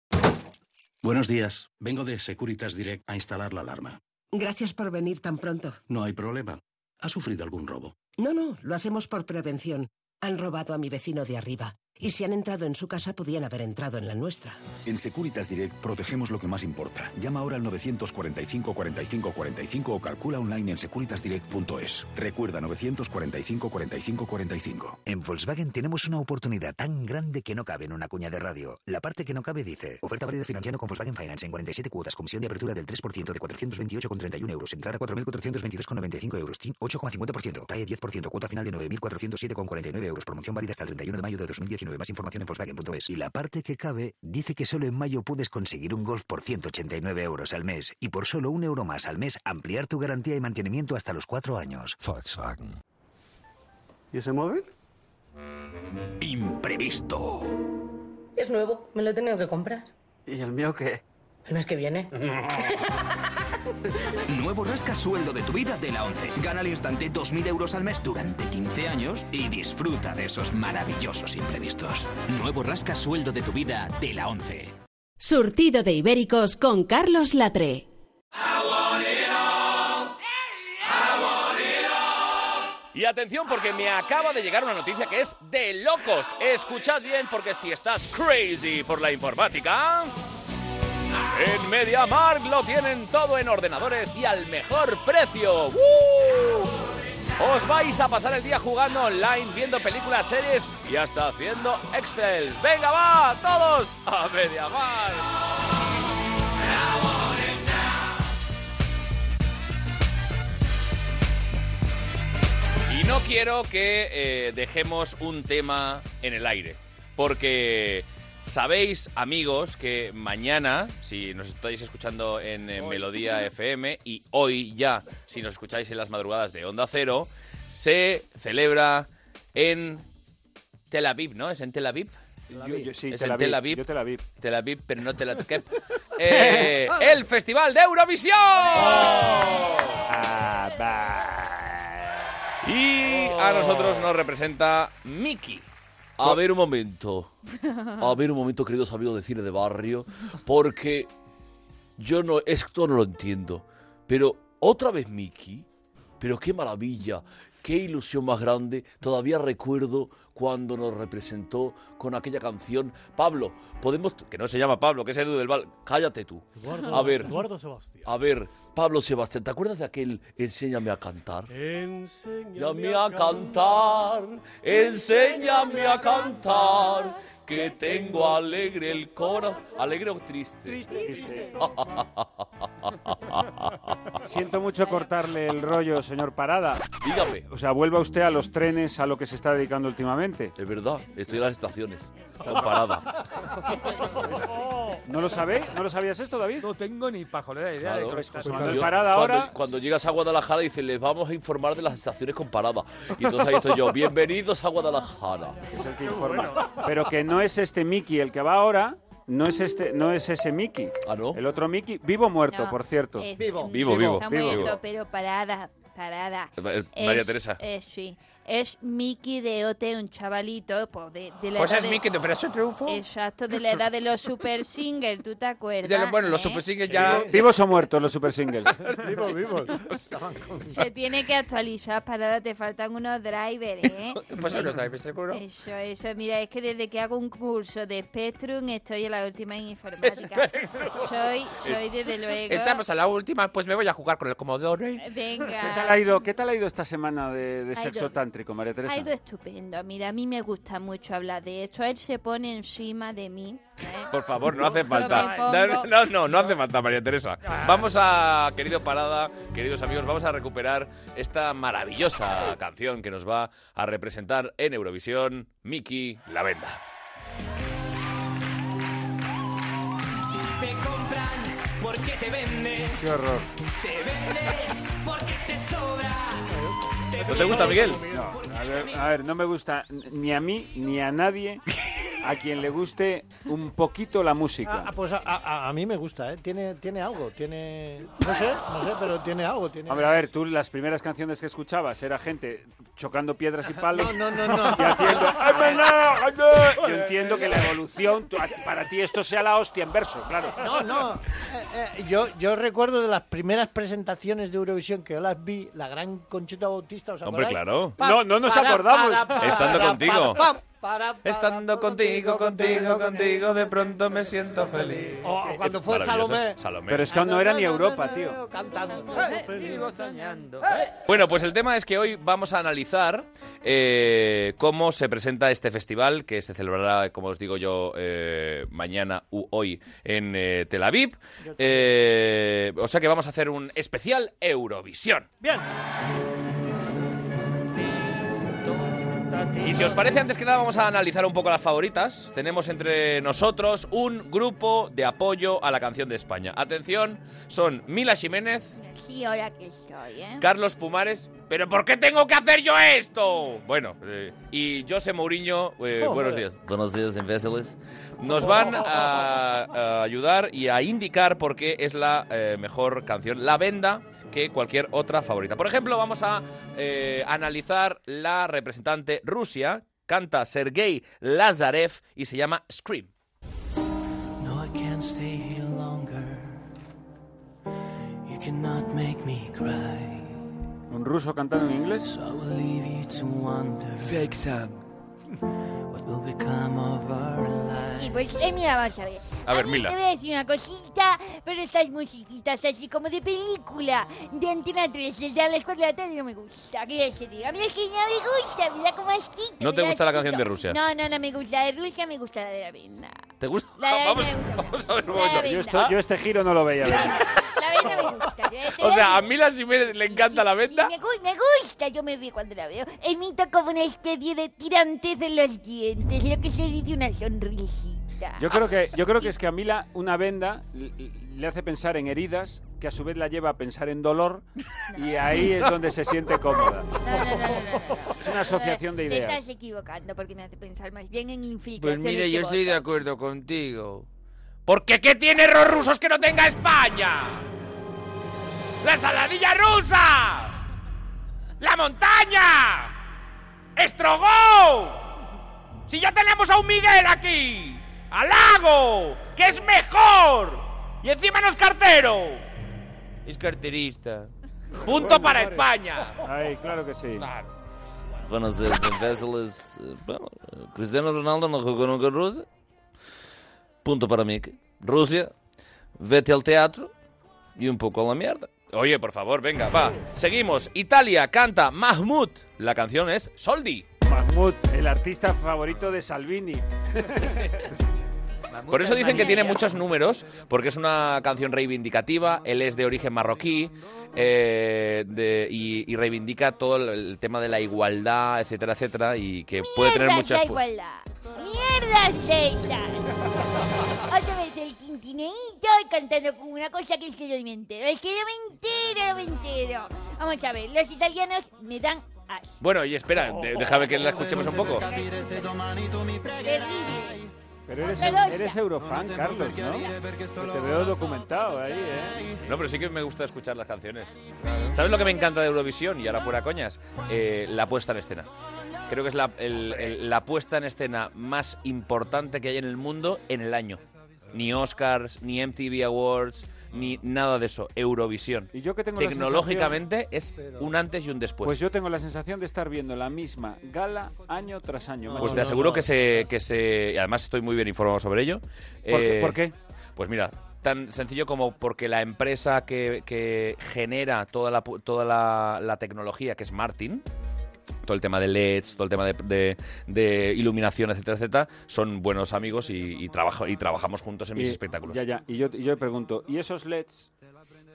Buenos días. Vengo de Securitas Direct a instalar la alarma. Gracias por venir tan pronto. No hay problema. ¿Ha sufrido algún robo? No, no, lo hacemos por prevención. Han robado a mi vecino de arriba. Y si han entrado en su casa, podían haber entrado en la nuestra. En Securitas Direct protegemos lo que más importa. Llama ahora al 945 45 45 o calcula online en securitasdirect.es. Recuerda 945 45 45. En Volkswagen tenemos una oportunidad tan grande que no cabe en una cuña de radio. La parte que no cabe dice: Oferta válida financiando con Volkswagen Finance en 47 cuotas, comisión de apertura del 3% de 428,31 euros, entrada 4.422,95 euros, TIN 8,50%, TAE 10%, cuota final de 9.407,49 euros, promoción válida hasta el 31 de mayo de 2019. Más información en Volkswagen.es. Y la parte que cabe dice que solo en mayo puedes conseguir un Golf por 189 euros al mes y por solo un euro más al mes ampliar tu garantía y mantenimiento hasta los cuatro años. Volkswagen. ¿Y ese móvil? Imprevisto. Es nuevo, me lo he tenido que comprar. ¿Y el mío qué? El mes que viene. Nuevo rasca sueldo de tu vida de la 11. Gana al instante 2.000 euros al mes durante 15 años y disfruta de esos maravillosos imprevistos. Nuevo rasca sueldo de tu vida de la 11. Surtido de Ibéricos con Carlos Latre. Y atención porque me acaba de llegar una noticia que es de locos. Escuchad bien porque si estás crazy por la informática... En MediaMarkt lo tienen todo en ordenadores y al mejor precio. ¡Uh! Os vais a pasar el día jugando online, viendo películas, series y hasta haciendo Excels. ¡Venga, va! ¡Todos a MediaMarkt! Y no quiero que eh, dejemos un tema en el aire, porque sabéis, amigos, que mañana, si nos estáis escuchando en eh, Melodía FM, y hoy ya, si nos escucháis en las madrugadas de Onda Cero, se celebra en Tel Aviv, ¿no? ¿Es en Tel Aviv? Yo- yo- sí, es Tel en Aviv, Tel Aviv. yo Tel Aviv. Tel Aviv, pero no Tel Aviv. Eh, el Festival de Eurovisión. Y a nosotros nos representa Miki. A ver un momento. A ver un momento, queridos amigos de cine de barrio, porque yo no esto no lo entiendo. Pero otra vez Mickey, pero qué maravilla, qué ilusión más grande. Todavía recuerdo cuando nos representó con aquella canción. Pablo, podemos que no se llama Pablo, que es Edu del Val. Cállate tú. Eduardo- a ver, Eduardo Sebastián. a ver, Pablo Sebastián, ¿te acuerdas de aquel Enséñame a cantar? Enséñame Enséñame a cantar, enséñame a cantar, que tengo alegre el corazón. ¿Alegre o triste? Siento mucho cortarle el rollo, señor Parada. Dígame. O sea, vuelva usted a los trenes, a lo que se está dedicando últimamente. Es verdad, estoy en las estaciones, con parada. ¿No lo sabe? ¿No lo sabías esto, David? No tengo ni pajolera idea de Claro, estás cuando- parada cuando, ahora- cuando llegas a Guadalajara dice, les vamos a informar de las estaciones con parada. Y entonces ahí estoy yo, bienvenidos a Guadalajara. Es el que informa. Pero que no es este Mickey el que va ahora, no es este, no es ese Mickey. ¿Ah, no? El otro Mickey, vivo o muerto, No, por cierto. es- Vivo, vivo. Está vivo. muerto, pero parada, parada. Eh, María Teresa. eh, sí. Es Mickey de Ote, un chavalito pues, de, de la Pues edad es de- Mickey de Operación Triunfo. Exacto, de la edad de los super singles, ¿tú te acuerdas? De lo- bueno, los eh? super singles ya... ¿Vivos o muertos los super singles? Vivo, vivo. Se tiene que actualizar, parada, te faltan unos drivers, ¿eh? Pues unos drivers, seguro. Eso, eso, mira, es que desde que hago un curso de Spectrum estoy en la última en informática. soy, soy desde luego... Estamos a la última, pues me voy a jugar con el Commodore. Venga. ¿Qué tal ha ido, qué tal ha ido esta semana de, de Ha sexo tántrico, María Teresa? Ha ido estupendo. Mira, a mí me gusta mucho hablar de esto. Él se pone encima de mí. ¿eh? Por favor, no hace falta. No, no, no, no hace falta, María Teresa. Vamos a, querido Parada, queridos amigos, vamos a recuperar esta maravillosa canción que nos va a representar en Eurovisión, Miki La Venda. Te compran porque te vendes. Qué horror. Te vendes porque te sobras. ¿No te gusta, Miguel? No, a ver, a ver, no me gusta ni a mí ni a nadie a quien le guste un poquito la música. Ah, pues a, a- a mí me gusta, ¿eh? Tiene, tiene algo, tiene... No sé, no sé, pero tiene algo. Tiene... Hombre, a ver, tú las primeras canciones que escuchabas era gente chocando piedras y palos No, no, no, no. y haciendo "Ay, me la, ay, me". Yo entiendo que la evolución, para ti esto sea la hostia en verso, claro. No, no. eh, eh, yo, yo recuerdo de las primeras presentaciones de Eurovisión que yo las vi, la gran Conchita Bautista, ¿os Hombre, acordáis? claro. Pa, No, no nos para, acordamos. para, para, Estando para, contigo. Para, para, para, Estando contigo, contigo, contigo, de pronto me siento feliz. O cuando fue. Salomé. Pero es que no era ni Europa, tío. Cantando. Vivo soñando. Bueno, pues el tema es que hoy vamos a analizar eh, cómo se presenta este festival que se celebrará, como os digo yo, eh, mañana u hoy en eh, Tel Aviv. Eh, o sea que vamos a hacer un especial Eurovisión. Bien. Y si os parece, antes que nada vamos a analizar un poco las favoritas. Tenemos entre nosotros un grupo de apoyo a la canción de España. Atención, son Mila Jiménez, Sí, ahora que estoy, ¿eh? Carlos Pumares. ¿Pero por qué tengo que hacer yo esto? Bueno, eh, y José Mourinho, eh, Joder. buenos días. Buenos días, imbéciles. Nos van a, a ayudar y a indicar por qué es la eh, mejor canción, La Venda, que cualquier otra favorita. Por ejemplo, vamos a eh, analizar la representante Rusia. Canta Sergei Lazarev y se llama Scream. No, I can't stay here longer. You cannot make me cry. ¿Un ruso cantando en inglés? So I will leave you to wonder. Fake. What will become of our lives? Pues, eh, mira, vamos a ver. A ver, mí Mila. Te voy a decir una cosita, pero estas musiquitas así como de película, de Antena 3, el de a las 4 de la tarde no me gusta. ¿Qué se diga? A mí es que no me gusta, mira cómo asquito. ¿No te gusta la canción de Rusia? No, no, no me gusta. La de Rusia me gusta la de la venda. ¿Te gusta? La de la vamos, me gusta. vamos a ver un La momento. la Yo, esto- yo este giro no lo veía. La venda me gusta. yo te O sea, a Mila Jiménez le encanta la Sí, venda. me, gu- me gusta, yo me río cuando la veo. Emito como una especie de tirantez en los dientes, lo que se dice una Yo creo que, yo creo que es que a Mila una venda le hace pensar en heridas que a su vez la lleva a pensar en dolor y ahí es donde se siente cómoda. No, no, no, no, no. Es una asociación de Te ideas. estás equivocando porque me hace pensar más bien en infiltración. Pues mire, yo estoy de acuerdo contigo. Porque ¿qué tiene los rusos que no tenga España? ¡La ensaladilla rusa! ¡La montaña! ¡Estrogó! Si ya tenemos a un Miguel aquí, al lago, que es mejor. Y encima no es cartero. Es carterista. Punto para España. Ay, claro que sí. Bueno, se, se Vélez, eh, bueno, Cristiano Ronaldo no jugó nunca en Rusia. Punto para mí. Rusia, vete al teatro y un poco a la mierda. Oye, por favor, venga, va. Seguimos. Italia canta Mahmoud. La canción es Soldi. Mahmoud, el artista favorito de Salvini. Por eso dicen que tiene muchos números, porque es una canción reivindicativa, él es de origen marroquí eh, de- y, y reivindica todo el, el tema de la igualdad, etcétera, etcétera, y que puede tener ¡Mierdas muchas... la igualdad! ¡Mierdas de esas! Otra vez el tintineito cantando con una cosa que es que yo me entero. Es que yo me entero, me entero. Vamos a ver, los italianos me dan. Bueno, y espera, de- déjame que la escuchemos un poco. Terrible. Pero eres, Perdón. eres eurofan, Carlos, ¿no? Que te veo documentado ahí, ¿eh? No, pero sí que me gusta escuchar las canciones. ¿Sabes lo que me encanta de Eurovisión? Y ahora fuera coñas, Eh, la puesta en escena. Creo que es la, el- el- la puesta en escena más importante que hay en el mundo en el año. Ni Oscars, ni MTV Awards, ni nada de eso. Eurovisión. Y yo que tengo la Tecnológicamente es un antes y un después. Pues yo tengo la sensación de estar viendo la misma gala año tras año. Pues te aseguro que se, que se... Y además estoy muy bien informado sobre ello. ¿Por qué? Eh, ¿Por qué? Pues mira, tan sencillo como porque la empresa que, que genera toda, la, toda la, la tecnología, que es Martin, todo el tema de LEDs, todo el tema de, de- de iluminación, etcétera, etcétera, son buenos amigos y, y, trabajo, y trabajamos juntos en mis Y- espectáculos. Ya, ya. Y yo, y yo pregunto, ¿y esos LEDs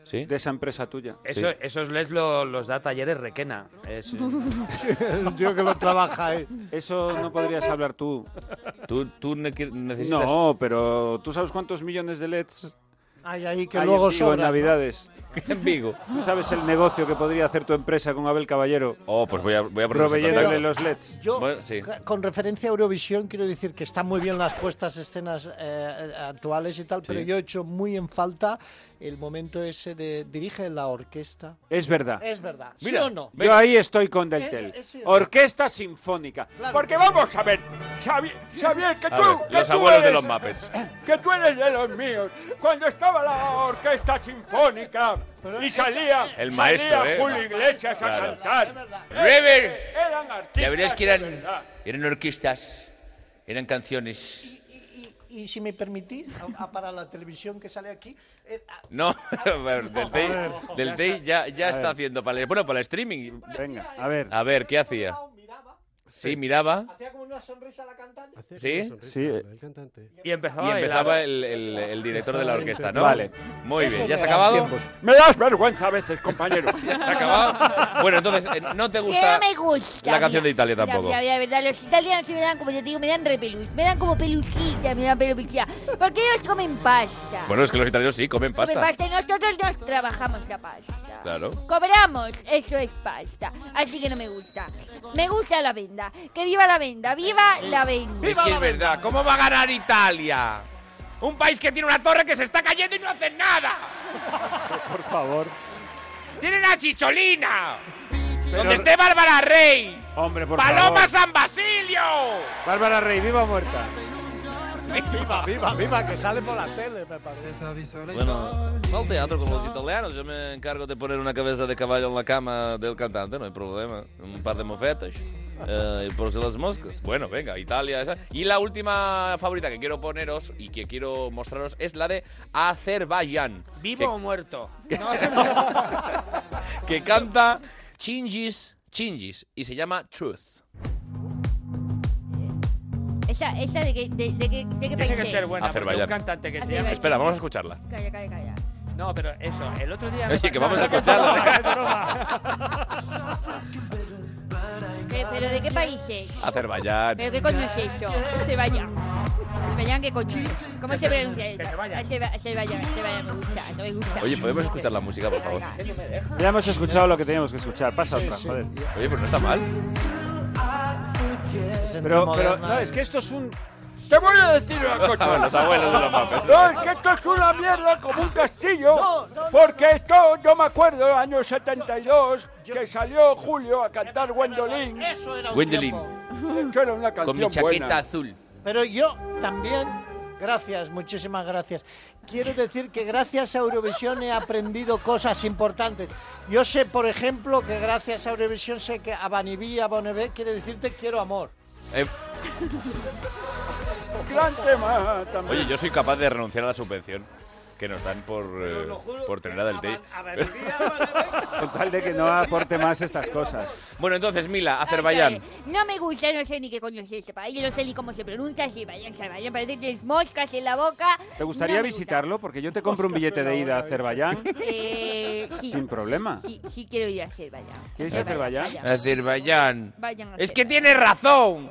¿Sí? de esa empresa tuya? Eso, Esos LEDs lo- los da Talleres Requena. Es, El tío que lo trabaja ahí. Eso no podrías hablar tú. ¿Tú, tú ne- necesitas...? No, pero ¿tú sabes cuántos millones de LEDs Hay ahí que hay luego. ¿no? Navidades? En Vigo. ¿Tú sabes el negocio que podría hacer tu empresa con Abel Caballero? Oh, pues voy a, voy a Proveyéndole los LEDs. Yo, Bueno, sí. con referencia a Eurovisión, quiero decir que están muy bien las puestas escenas eh, actuales y tal, pero Sí. yo he hecho muy en falta el momento ese de dirige la orquesta. Es verdad. Es verdad, ¿sí Mira, o no? Yo ahí estoy con Deltel. Es- es- Orquesta sinfónica. Porque vamos a ver, Xavier, Xavier, que A tú, ver, que los tú abuelos de eres- los Muppets. Que tú eres de los míos. Cuando estaba la orquesta sinfónica y salía, El maestro, salía ¿eh? Julio Iglesias Claro. a cantar. River. Eran artistas. La verdad es que eran, eran orquestas, eran canciones. Y si me permitís, a- a- para la televisión que sale aquí, eh, a- No, a ver, del Tei, del Tei ya, ya está haciendo para el, bueno, para el streaming. Venga, a ver. A ver, ¿qué hacía? Sí, miraba. hacía como una sonrisa a la cantante. ¿Sí? Sí. El cantante. y empezaba, Y empezaba el, el- el director de la orquesta, ¿no? Vale. Muy bien, ¿ya se ha acabado? Me das vergüenza a veces, compañero. ¿Ya se ha acabado? Bueno, entonces, eh, ¿no te Que gusta no me gusta. la canción de mira. Italia Mira, tampoco? Mira, mira, verdad, los italianos sí me dan, como yo te digo, me dan repelús. Me dan como pelucita, me dan pelucita. Porque ellos comen pasta. Bueno, es que los italianos sí comen Comen pasta. pasta y nosotros nos trabajamos la pasta. Claro. Cobramos, eso es pasta. Así que no me gusta. Me gusta la venda. Que viva la venda, viva la venda. Es que es verdad, ¿cómo va a ganar Italia? Un país que tiene una torre que se está cayendo y no hace nada. Por favor. Tienen a Chicholina. Donde esté Bárbara Rey. Hombre, por Paloma favor. San Basilio. Bárbara Rey, viva o muerta. Viva, viva, viva, que sale por la tele, me parece. Bueno, al teatro con los italianos. Yo me encargo de poner una cabeza de caballo en la cama del cantante, no hay problema. Un par de mofetas. eh, y por si las moscas. Bueno, venga, Italia esa. Y la última favorita que quiero poneros y que quiero mostraros es la de Azerbaiyán. ¿Vivo que- o muerto? que canta Chingis Chingis y se llama Truth. Esta, esta de qué, de, de qué, de qué país Tiene que es? ser buena, porque Azerbaiyán. un cantante que se llama... Azerbaiyán. Espera, vamos a escucharla. Calla, calla, calla. No, pero eso, el otro día... me Oye, que vamos no, a no, escucharla. broma. ¿Pero, pero de qué país es? Azerbaiyán. ¿Pero qué coño es eso? Se vaya. Azerbaiyán, ¿qué coño? ¿Cómo se pronuncia eso? que se vayan. Azerba- Azerbaiyán, Azerbaiyán, me gusta, no me gusta. Oye, ¿podemos escuchar la música, por favor? Ya hemos escuchado lo que teníamos que escuchar. Pasa otra, joder. Oye, pues no está mal. Pero, pero no, es que esto es un. Te voy a decir una cosa. Los abuelos de los. No, es que esto es una mierda como un castillo. Porque esto, yo me acuerdo, el año 72, que salió Julio a cantar Gwendolyn. Eso era un tiempo. Eso era una canción Con mi chaqueta buena. azul. Pero yo también, gracias, muchísimas gracias. Quiero decir que gracias a Eurovisión he aprendido cosas importantes. Yo sé, por ejemplo, que gracias a Eurovisión sé que a Banibí, a Bonnevé, quiere decirte quiero amor. Eh, Gran tema también. oye, yo soy capaz de renunciar a la subvención que nos dan por, eh, por tener a Del Tey. Con tal de que no aporte más estas cosas. Bueno, entonces, Mila, Azerbaiyán. No me gusta, no sé ni qué coño es ese país, no sé ni cómo se pronuncia, Azerbaiyán, Azerbaiyán, parece que tienes moscas en la boca. ¿Te gustaría No me gusta. visitarlo? Porque yo te compro un billete de ida a Azerbaiyán Eh, sí. sin problema. Sí, sí quiero ir a Azerbaiyán. ¿Quieres ir a Azerbaiyán? Vayan. Azerbaiyán. Vayan a Es que Azerbaiyán. tiene razón.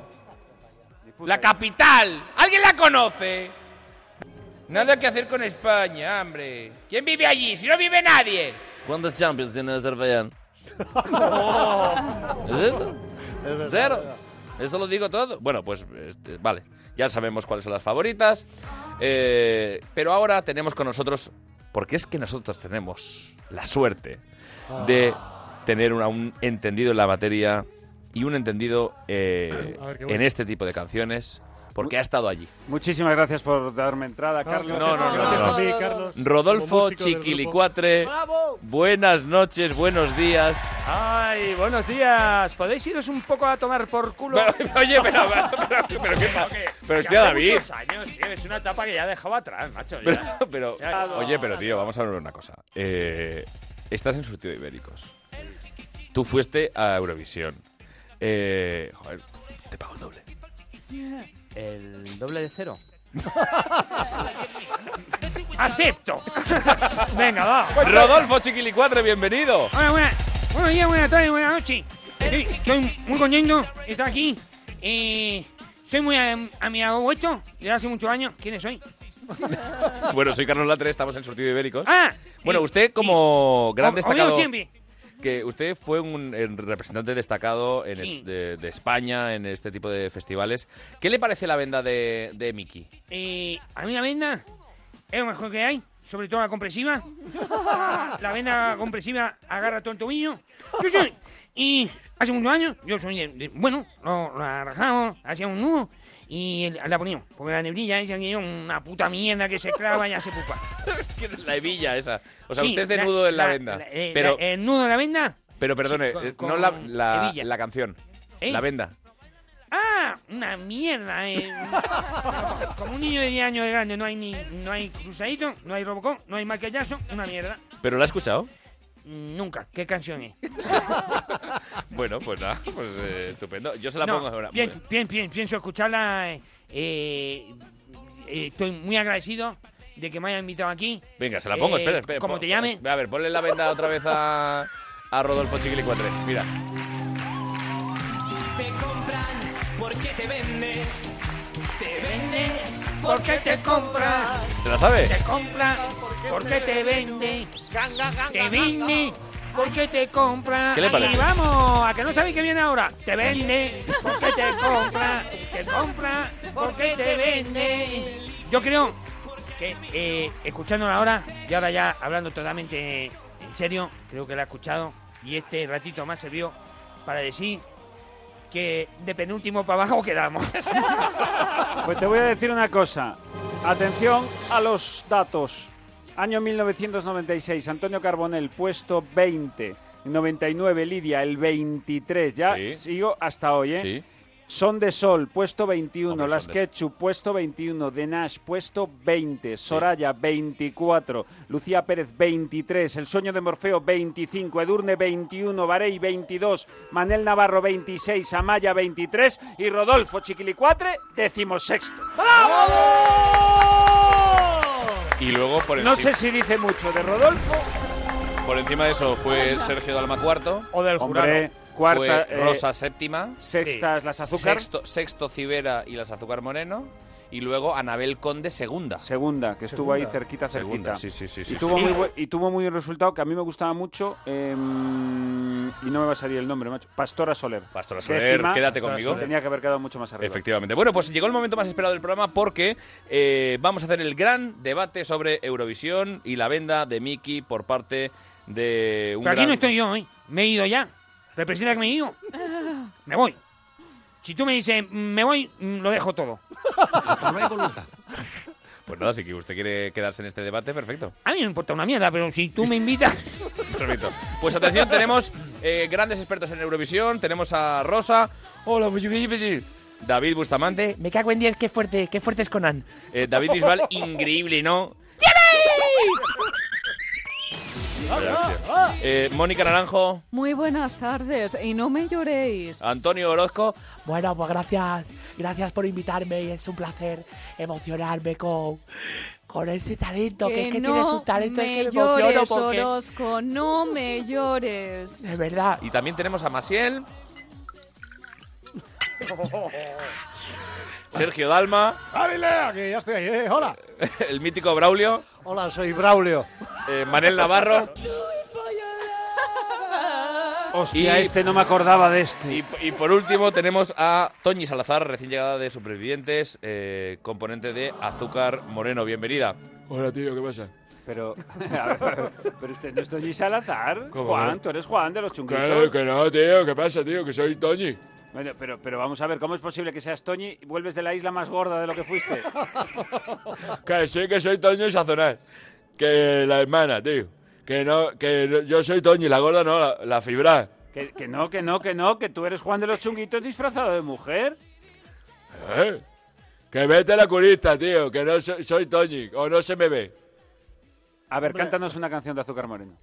La capital. ¿Alguien la conoce? Nada que hacer con España, hombre. ¿Quién vive allí? Si no vive nadie. ¿Cuántos champions tiene Azerbaiyán? ¿Es eso? Es verdad, Cero. es verdad. Eso lo digo todo. Bueno, pues este, vale. Ya sabemos cuáles son las favoritas. Eh, pero ahora tenemos con nosotros, porque es que nosotros tenemos la suerte de tener una- un entendido en la materia y un entendido eh, A ver, qué en bueno. este tipo de canciones, porque ha estado allí. Muchísimas gracias por darme entrada, Carlos. No, no, no, Gracias no. a ti, Carlos. Rodolfo Chiquilicuatre, ¡Bravo! buenas noches, buenos días. Ay, buenos días. ¿Podéis iros un poco a tomar por culo? Oye, pero, pero, pero, pero qué pa- Pero Que hostia, David. muchos años, tío, es una etapa que ya dejaba atrás, macho. Pero, ya. pero- Ya. oye, pero tío, vamos a ver una cosa. Eh, estás en Surtido de Ibéricos. Tú fuiste a Eurovisión. Eh, joder, te pago el doble. ¿El doble de cero? ¡Acepto! Venga, va. Rodolfo Chiquilicuatre, bienvenido. Hola, buenas. Buenos días, buenas tardes, buenas noches. Estoy, estoy muy contento de estar aquí. Eh, soy muy am- amigo vuestro desde hace muchos años. ¿Quiénes soy? Bueno, soy Carlos Latre, estamos en Surtido de Ibéricos. Ah, Bueno, y- usted como gran Os- os destacado... siempre. Que usted fue un eh, representante destacado en Sí. es- de, de España en este tipo de festivales. ¿Qué le parece la venda de, de Miki? Eh, a mí la venda es lo mejor que hay, sobre todo la compresiva. La, venda compresiva agarra todo el tobillo. Yo soy, y hace muchos años, yo soy bueno, lo, la rajamos, hacíamos un nudo y la poníamos. Porque la neblilla esa que es una puta mierda que se clava y hace pupa. Es que la hebilla esa. O sea, Sí, usted es de la- nudo en la, venda. la- eh, pero, la- el nudo de la venda. pero perdone, sí, con- eh, no la, con la, canción. ¿Eh? La venda. Ah, una mierda. eh. Como un niño de 10 años de grande, no hay ni no hay cruzadito, no hay robocop, no hay maquillazo, una mierda. ¿Pero la ha escuchado? Mm, Nunca. ¿Qué canción es? Bueno, pues nada, pues eh, estupendo. Yo se la No, pongo ahora. bien, bien, bien, pienso escucharla. eh, eh, eh, estoy muy agradecido de que me hayan invitado aquí. Venga, se la pongo, Eh, espera, espera. ¿Cómo po- te llame? A ver, ponle la venda otra vez a, a Rodolfo Chiquilicuatre. Mira. Te compran porque te vendes. Te vendes porque te compras. ¿Se la sabe? Te compra porque te vende. Te vende porque te compra. ¿Qué le parece? Y vamos, a que no sabéis que viene ahora. Te vende porque te compra. Te compra porque te vende. Yo creo que eh, escuchándola ahora y ahora ya hablando totalmente en serio, creo que la he escuchado y este ratito ha servido para decir que de penúltimo para abajo quedamos. Pues te voy a decir una cosa. Atención a los datos. Año 1996, Antonio Carbonell, puesto 20. 99, Lidia, el 23. Ya Sí. sigo hasta hoy, ¿eh? Sí. Son de Sol, puesto 21. Hombre, Las. Ketchup, puesto 21. The Nash, puesto 20. Soraya, 24. Lucía Pérez, 23. El Sueño de Morfeo, 25. Edurne, 21. Varey, 22. Manel Navarro, 26. Amaya, 23. Y Rodolfo Chiquilicuatre, decimosexto. Y luego por No encima, sé si dice mucho de Rodolfo. por encima de eso fue Sergio Dalma cuarto. O del Hombre, cuarta. fue eh, Rosa séptima. sextas, las azúcar. Sexto, sexto Cibera y las Azúcar Moreno. y luego Anabel Conde segunda. Segunda, que estuvo ahí cerquita, cerquita. Segunda, sí, sí, sí, sí, y, tuvo sí. Muy buen, y tuvo muy buen resultado, que a mí me gustaba mucho, em, y no me va a salir el nombre, macho. Pastora Soler. Pastora Soler, quédate conmigo. Tenía que haber quedado mucho más arriba. Efectivamente. Bueno, pues llegó el momento más esperado del programa porque eh, vamos a hacer el gran debate sobre Eurovisión y la venda de Mickey por parte de un Pero aquí gran- no estoy yo, ¿eh? Me he ido ya. ¿Representa que me ido? Me voy. Si tú me dices, "Mm, me voy, mm, lo dejo todo. Pues nada, si usted quiere quedarse en este debate, perfecto. A mí no me importa una mierda, pero si tú me invitas... Perfecto. Pues atención, tenemos eh, grandes expertos en Eurovisión. Tenemos a Rosa. Hola, pues. David Bustamante. Me cago en 10, qué fuerte, qué fuerte es Conan. Eh, David Bisbal, increíble, ¿no? Eh, Mónica Naranjo. Muy buenas tardes y no me lloréis. Antonio Orozco. Bueno, pues gracias, gracias por invitarme y es un placer emocionarme con, con ese talento, que, es que no tienes un talento es me que me emociono llores, porque... Orozco, no me llores. De verdad. Y también tenemos a Masiel. Sergio Dalma. ¡Galilea! Que ya estoy ahí, ¿eh? ¡Hola! El mítico Braulio. Hola, soy Braulio. eh, Manel Navarro. Hostia, este no me acordaba de este. Y, y por último tenemos a Toñi Salazar, recién llegada de Supervivientes, eh, componente de Azúcar Moreno. Bienvenida. Hola, tío, ¿qué pasa? Pero, a ver, pero usted no es Toñi Salazar. ¿Cómo Juan, no? tú eres Juan de los chunguitos. que no, tío, ¿qué pasa, tío? Que soy Toñi. Bueno, pero, pero vamos a ver, ¿cómo es posible que seas Toñi y vuelves de la isla más gorda de lo que fuiste? Que sí que soy Toño Sazonal. Que la hermana, tío. Que no, que no- yo soy Toñi, la gorda no, la, la fibra. Que, que no, que no, que no, que tú eres Juan de los chunguitos disfrazado de mujer. ¿Eh? Que vete a la curista, tío, que no soy, soy Toñi, o no se me ve. A ver, cántanos una canción de Azúcar Moreno.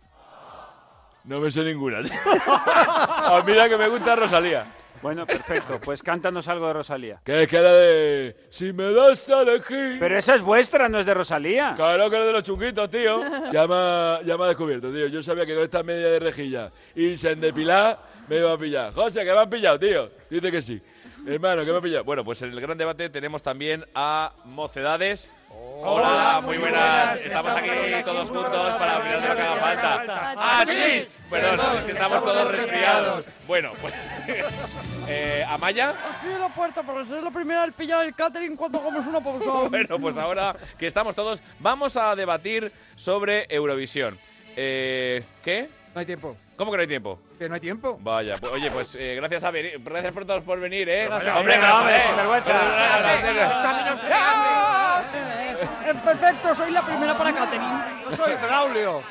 No me sé ninguna, tío. Ah, mira que me gusta Rosalía. Bueno, perfecto, pues cántanos algo de Rosalía. Que es que era de... Si me das a elegir... Pero esa es vuestra, no es de Rosalía. Claro que era de los chunguitos, tío. Ya me, ha- ya me ha descubierto, tío. Yo sabía que con esta media de rejilla y sin depilar me iba a pillar. José, que me han pillado, tío. Dice que sí. Hermano, que me han pillado. Bueno, pues en el gran debate tenemos también a Mocedades. Hola, muy buenas. Estamos aquí todos juntos para opinar de lo que haga falta. ¡Ah, sí! Perdón, es que estamos todos resfriados. Bueno, pues. eh, Amaya. Aquí en la puerta, porque soy la primera al pillar el catering cuando hagamos una pausa. Bueno, pues ahora que estamos todos, vamos a debatir sobre Eurovisión. Eh, ¿Qué? No hay tiempo. ¿Cómo que no hay tiempo? ¿Que no hay tiempo? Vaya, pues, oye, pues eh, gracias a venir, gracias por todos por venir, ¿eh? Gracias. Hombre, Venga, hombre. Eh, Perfecto, soy la primera para catering. Yo soy Braulio.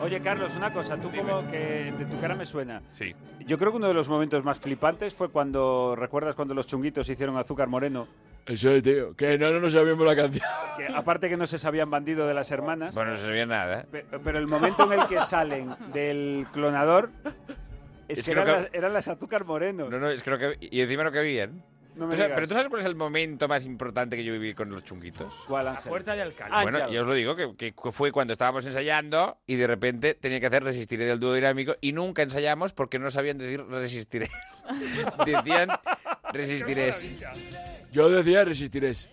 Oye, Carlos, una cosa, tú como que de tu cara me suena. Sí. Yo creo que uno de los momentos más flipantes fue cuando, ¿recuerdas cuando los chunguitos hicieron Azúcar Moreno? Eso es, tío. Que no, no nos sabíamos la canción. Que aparte que no se sabían bandido de las hermanas. Bueno, no se sabía nada, ¿eh? Pe- Pero el momento en el que salen del clonador es, Es que, que no eran, las, eran las azúcar moreno. No, no, es que lo que... Y encima lo que vi, ¿eh? No me ¿Tú sabes- pero tú sabes cuál es el momento más importante que yo viví con los chunguitos. ¿Cuál, La puerta de alcalde. Ah, Bueno, Ángel. ya os lo digo, que, que fue cuando estábamos ensayando y de repente tenía que hacer Resistiré del dúo dinámico y nunca ensayamos porque no sabían decir Resistiré. Decían Resistiré. Yo decía resistirés.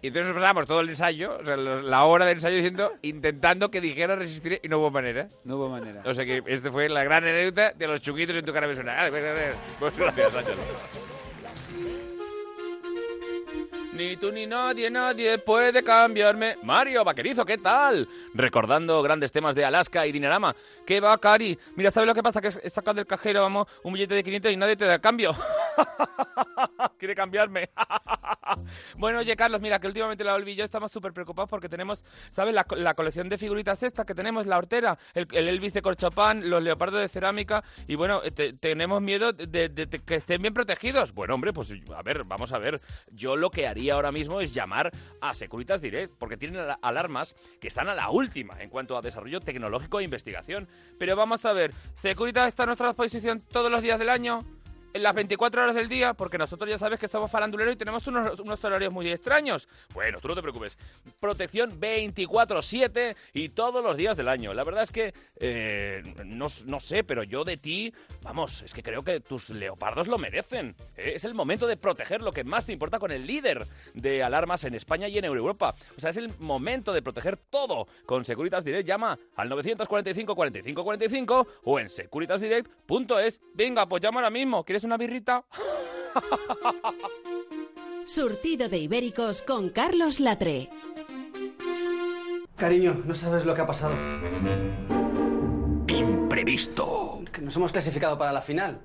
Y entonces nos pasábamos todo el ensayo, o sea, la hora del ensayo diciendo, intentando que dijera Resistiré y no hubo manera. No hubo manera. O sea que este fue la gran anécdota de los chunguitos en tu cara me suena. Pues gracias, Ángel. Ni tú ni nadie, nadie puede cambiarme. Mario Vaquerizo, ¿qué tal? Recordando grandes temas de Alaska y Dinarama. ¿Qué va, Cari? Mira, ¿sabes lo que pasa? Que he sacado del cajero, vamos, un billete de 500 y nadie te da cambio. Quiere cambiarme. bueno, oye, Carlos, mira, que últimamente la Olvi y yo estamos súper preocupados porque tenemos, ¿sabes? La, co- la colección de figuritas esta que tenemos, la hortera, el, el Elvis de corchopán, los leopardos de cerámica y bueno, eh, te- tenemos miedo de- de que estén bien protegidos. Bueno, hombre, pues a ver, vamos a ver. Yo lo que haría ahora mismo es llamar a Securitas Direct porque tienen ala- alarmas que están a la última en cuanto a desarrollo tecnológico e investigación. Pero vamos a ver, ¿Securitas está a nuestra disposición todos los días del año? En las 24 horas del día, porque nosotros ya sabes que estamos faranduleros y tenemos unos, unos horarios muy extraños. Bueno, tú no te preocupes. Protección 24-7 y todos los días del año. La verdad es que, eh, no, no sé, pero yo de ti, vamos, es que creo que tus leopardos lo merecen. Eh, Es el momento de proteger lo que más te importa con el líder de alarmas en España y en Europa. O sea, es el momento de proteger todo. Con Securitas Direct llama al 945 45 45 o en securitasdirect.es. Venga, pues llama ahora mismo. ¿Quieres una birrita? Surtido de Ibéricos con Carlos Latre. Cariño, no sabes lo que ha pasado. Imprevisto. Que nos hemos clasificado para la final.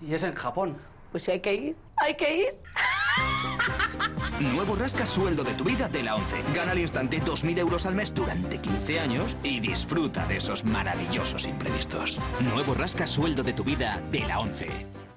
Y es en Japón. Pues si hay que ir, hay que ir. Nuevo rasca sueldo de tu vida de la 11. Gana al instante 2.000 euros al mes durante 15 años y disfruta de esos maravillosos imprevistos. Nuevo rasca sueldo de tu vida de la 11.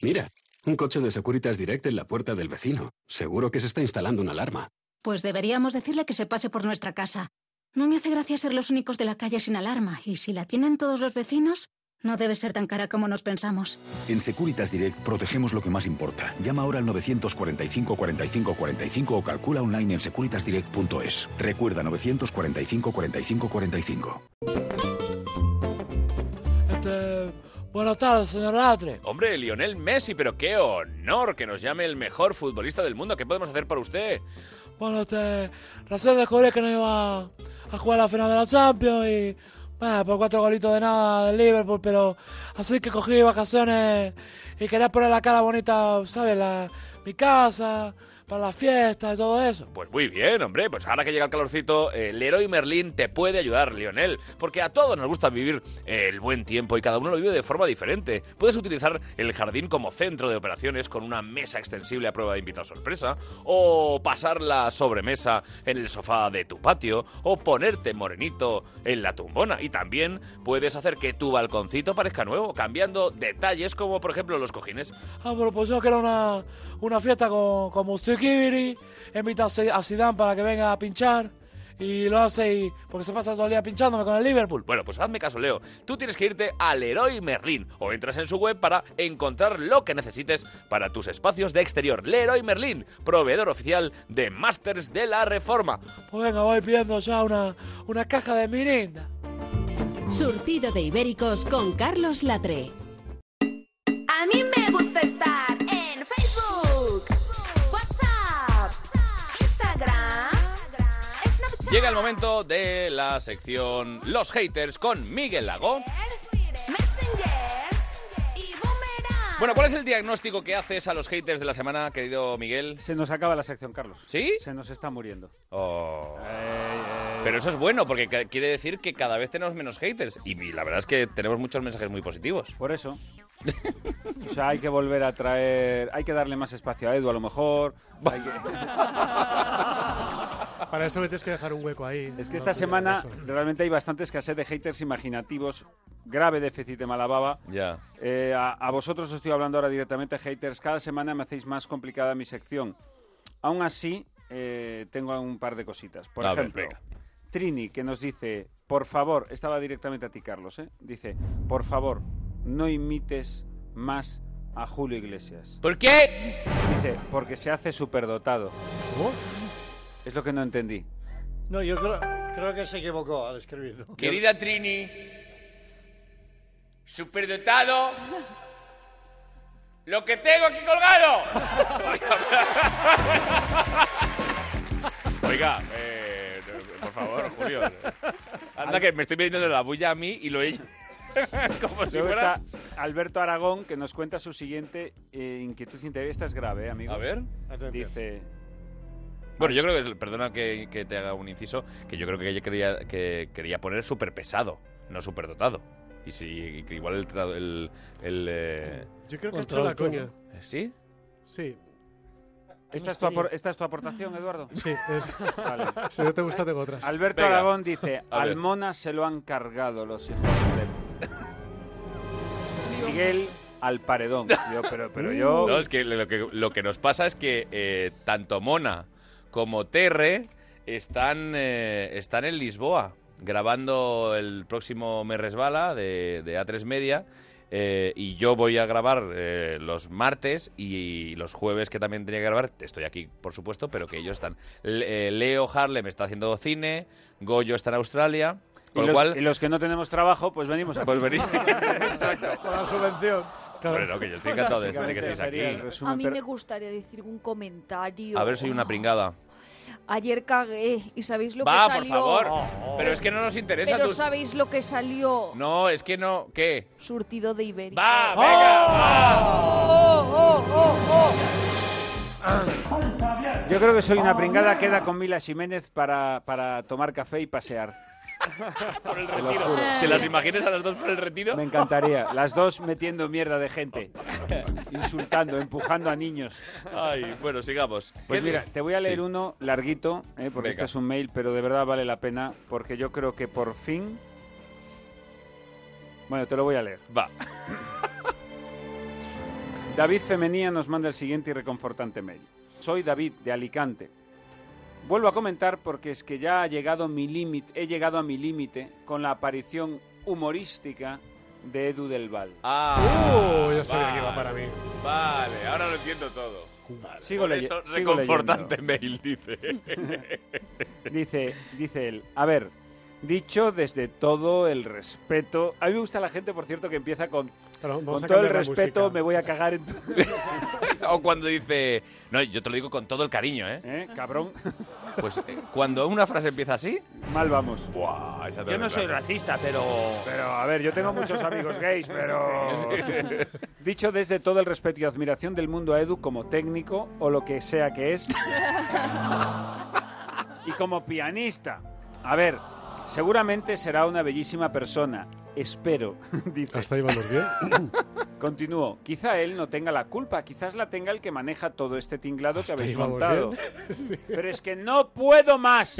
Mira, un coche de Securitas Direct en la puerta del vecino. Seguro que se está instalando una alarma. Pues deberíamos decirle que se pase por nuestra casa. No me hace gracia ser los únicos de la calle sin alarma, y si la tienen todos los vecinos, no debe ser tan cara como nos pensamos. En Securitas Direct protegemos lo que más importa. Llama ahora al 945 45 45 o calcula online en securitasdirect.es. Recuerda 945 45 45. Buenas tardes, señor Latre. Hombre, Lionel Messi, pero qué honor que nos llame el mejor futbolista del mundo. ¿Qué podemos hacer por usted? Bueno, este, recién descubrí que no iba a jugar la final de la Champions y... Bueno, por cuatro golitos de nada del Liverpool, pero así que cogí vacaciones y quería poner la cara bonita, ¿sabes? La, mi casa, para la fiesta y todo eso. Pues muy bien, hombre. Pues ahora que llega el calorcito, eh, Leroy Merlin te puede ayudar, Lionel. Porque a todos nos gusta vivir eh, el buen tiempo y cada uno lo vive de forma diferente. Puedes utilizar el jardín como centro de operaciones con una mesa extensible a prueba de invitado sorpresa. O pasar la sobremesa en el sofá de tu patio. O ponerte morenito en la tumbona. Y también puedes hacer que tu balconcito parezca nuevo, cambiando detalles como, por ejemplo, los cojines. Ah, bueno, pues yo quiero una, una fiesta con, con Musikibiri, invito a Zi- a Zidane para que venga a pinchar y lo hace y, porque se pasa todo el día pinchándome con el Liverpool. Bueno, pues hazme caso, Leo. Tú tienes que irte al Leroy Merlin o entras en su web para encontrar lo que necesites para tus espacios de exterior. Leroy Merlin, proveedor oficial de Masters de la Reforma. Pues venga, voy pidiendo ya una, una caja de mirinda. Surtido de Ibéricos con Carlos Latre. A mí me gusta estar Llega el momento de la sección Los Haters con Miguel Lago. Messenger y Boomerang. Bueno, ¿cuál es el diagnóstico que haces a los haters de la semana, querido Miguel? Se nos acaba la sección, Carlos. ¿Sí? Se nos está muriendo. Oh. Pero eso es bueno, porque quiere decir que cada vez tenemos menos haters. Y la verdad es que tenemos muchos mensajes muy positivos. Por eso. O sea, hay que volver a traer... Hay que darle más espacio a Edu, a lo mejor. Hay que- Para eso me tienes que dejar un hueco ahí. Es que esta semana realmente hay bastante escasez de haters imaginativos, grave déficit de mala baba. Ya. Eh, a, a vosotros os estoy hablando ahora directamente, haters. Cada semana me hacéis más complicada mi sección. Aún así, eh, tengo un par de cositas. Por A ver, ejemplo, venga. Trini, que nos dice, por favor, estaba directamente a ti, Carlos, ¿eh? Dice, por favor, no imites más a Julio Iglesias. ¿Por qué? Dice, porque se hace superdotado. Es lo que no entendí. No, yo creo, creo que se equivocó al escribirlo. Querida Trini, superdotado, lo que tengo aquí colgado. Oiga, eh, por favor, Julio. Anda que me estoy metiendo la bulla a mí y lo he como si Luego fuera... está Alberto Aragón, que nos cuenta su siguiente eh, inquietud interior. Esta es grave, ¿eh, amigos. A ver. Dice... Bueno, yo creo que, perdona que, que te haga un inciso, que yo creo que ella quería, que quería poner súper pesado, no súper dotado. Y si igual el... el, el, eh, Yo creo que ha hecho la coña. ¿Sí? Sí. ¿Esta es, tu apor- esta es tu aportación, Eduardo? Sí, es. Vale. Si no te gusta, tengo otras. Alberto Venga. Aragón dice, A ver. al Mona se lo han cargado los hijos de... Miguel al paredón. Yo, pero, yo... No, es que lo que, nos pasa es que eh, tanto Mona como Terre están, eh, están en Lisboa grabando el próximo Me Resbala de, de A3 Media Eh, y yo voy a grabar los martes y los jueves que también tenía que grabar, estoy aquí por supuesto, pero que ellos están. Le- Leo Harlem está haciendo cine, Goyo está en Australia, con lo los, cual... y los que no tenemos trabajo, pues venimos aquí. Pues venís. Exacto. Con la subvención. Bueno, que yo estoy encantado de, de que estéis aquí. resumen, A mí pero- me gustaría decir un comentario. A ver, soy una pringada. Ayer cagué y sabéis lo Va, que por salió. favor. Pero es que no nos interesa Pero tus- sabéis lo que salió. No, es que no. ¿Qué? Surtido de Ibérica. ¡Va, Yo creo que soy una pringada, queda con Mila Jiménez para, para tomar café y pasear. Por el retiro. ¿Te las imaginas a las dos por el retiro? Me encantaría. Las dos metiendo mierda de gente. Insultando, empujando a niños. Ay, bueno, sigamos. Pues ¿Qué- mira, te voy a leer Sí. uno larguito, eh, porque Venga. este es un mail, pero de verdad vale la pena, porque yo creo que por fin... Bueno, te lo voy a leer. Va. David Femenía nos manda el siguiente y reconfortante mail. Soy David, de Alicante. Vuelvo a comentar porque es que ya ha llegado mi límite, he llegado a mi límite con la aparición humorística de Edu del Val. Ah, Uh, ya sabía que iba para mí. Vale, ahora lo entiendo todo. Vale, Sigo por eso, sigo reconfortante mail, dice. Dice, dice él, a ver, dicho desde todo el respeto, a mí me gusta la gente, por cierto, que empieza con, con a todo el respeto, música. me voy a cagar en tu... o cuando dice... No, yo te lo digo con todo el cariño, ¿eh? ¿Eh? Cabrón. Pues eh, cuando una frase empieza así... Mal vamos. Buah, esa Yo no soy racista, pero... Pero, a ver, yo tengo muchos amigos gays, pero... Dicho desde todo el respeto y admiración del mundo a Edu como técnico, o lo que sea que es, y como pianista. A ver, seguramente será una bellísima persona. Espero, dice. Hasta ahí vamos bien. Continúo. Quizá él no tenga la culpa, quizás la tenga el que maneja todo este tinglado que habéis montado. bien. Pero es que no puedo más.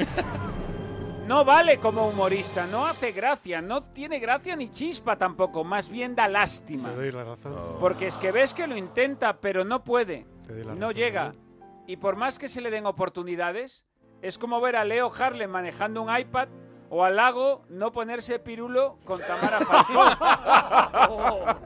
No vale como humorista, no hace gracia, no tiene gracia ni chispa tampoco, más bien da lástima. Te doy la razón. Porque es que ves que lo intenta, pero no puede. Te doy la No razón, llega. Y por más que se le den oportunidades, es como ver a Leo Harlem manejando un iPad o a Lago no ponerse pirulo con Tamara Falcón.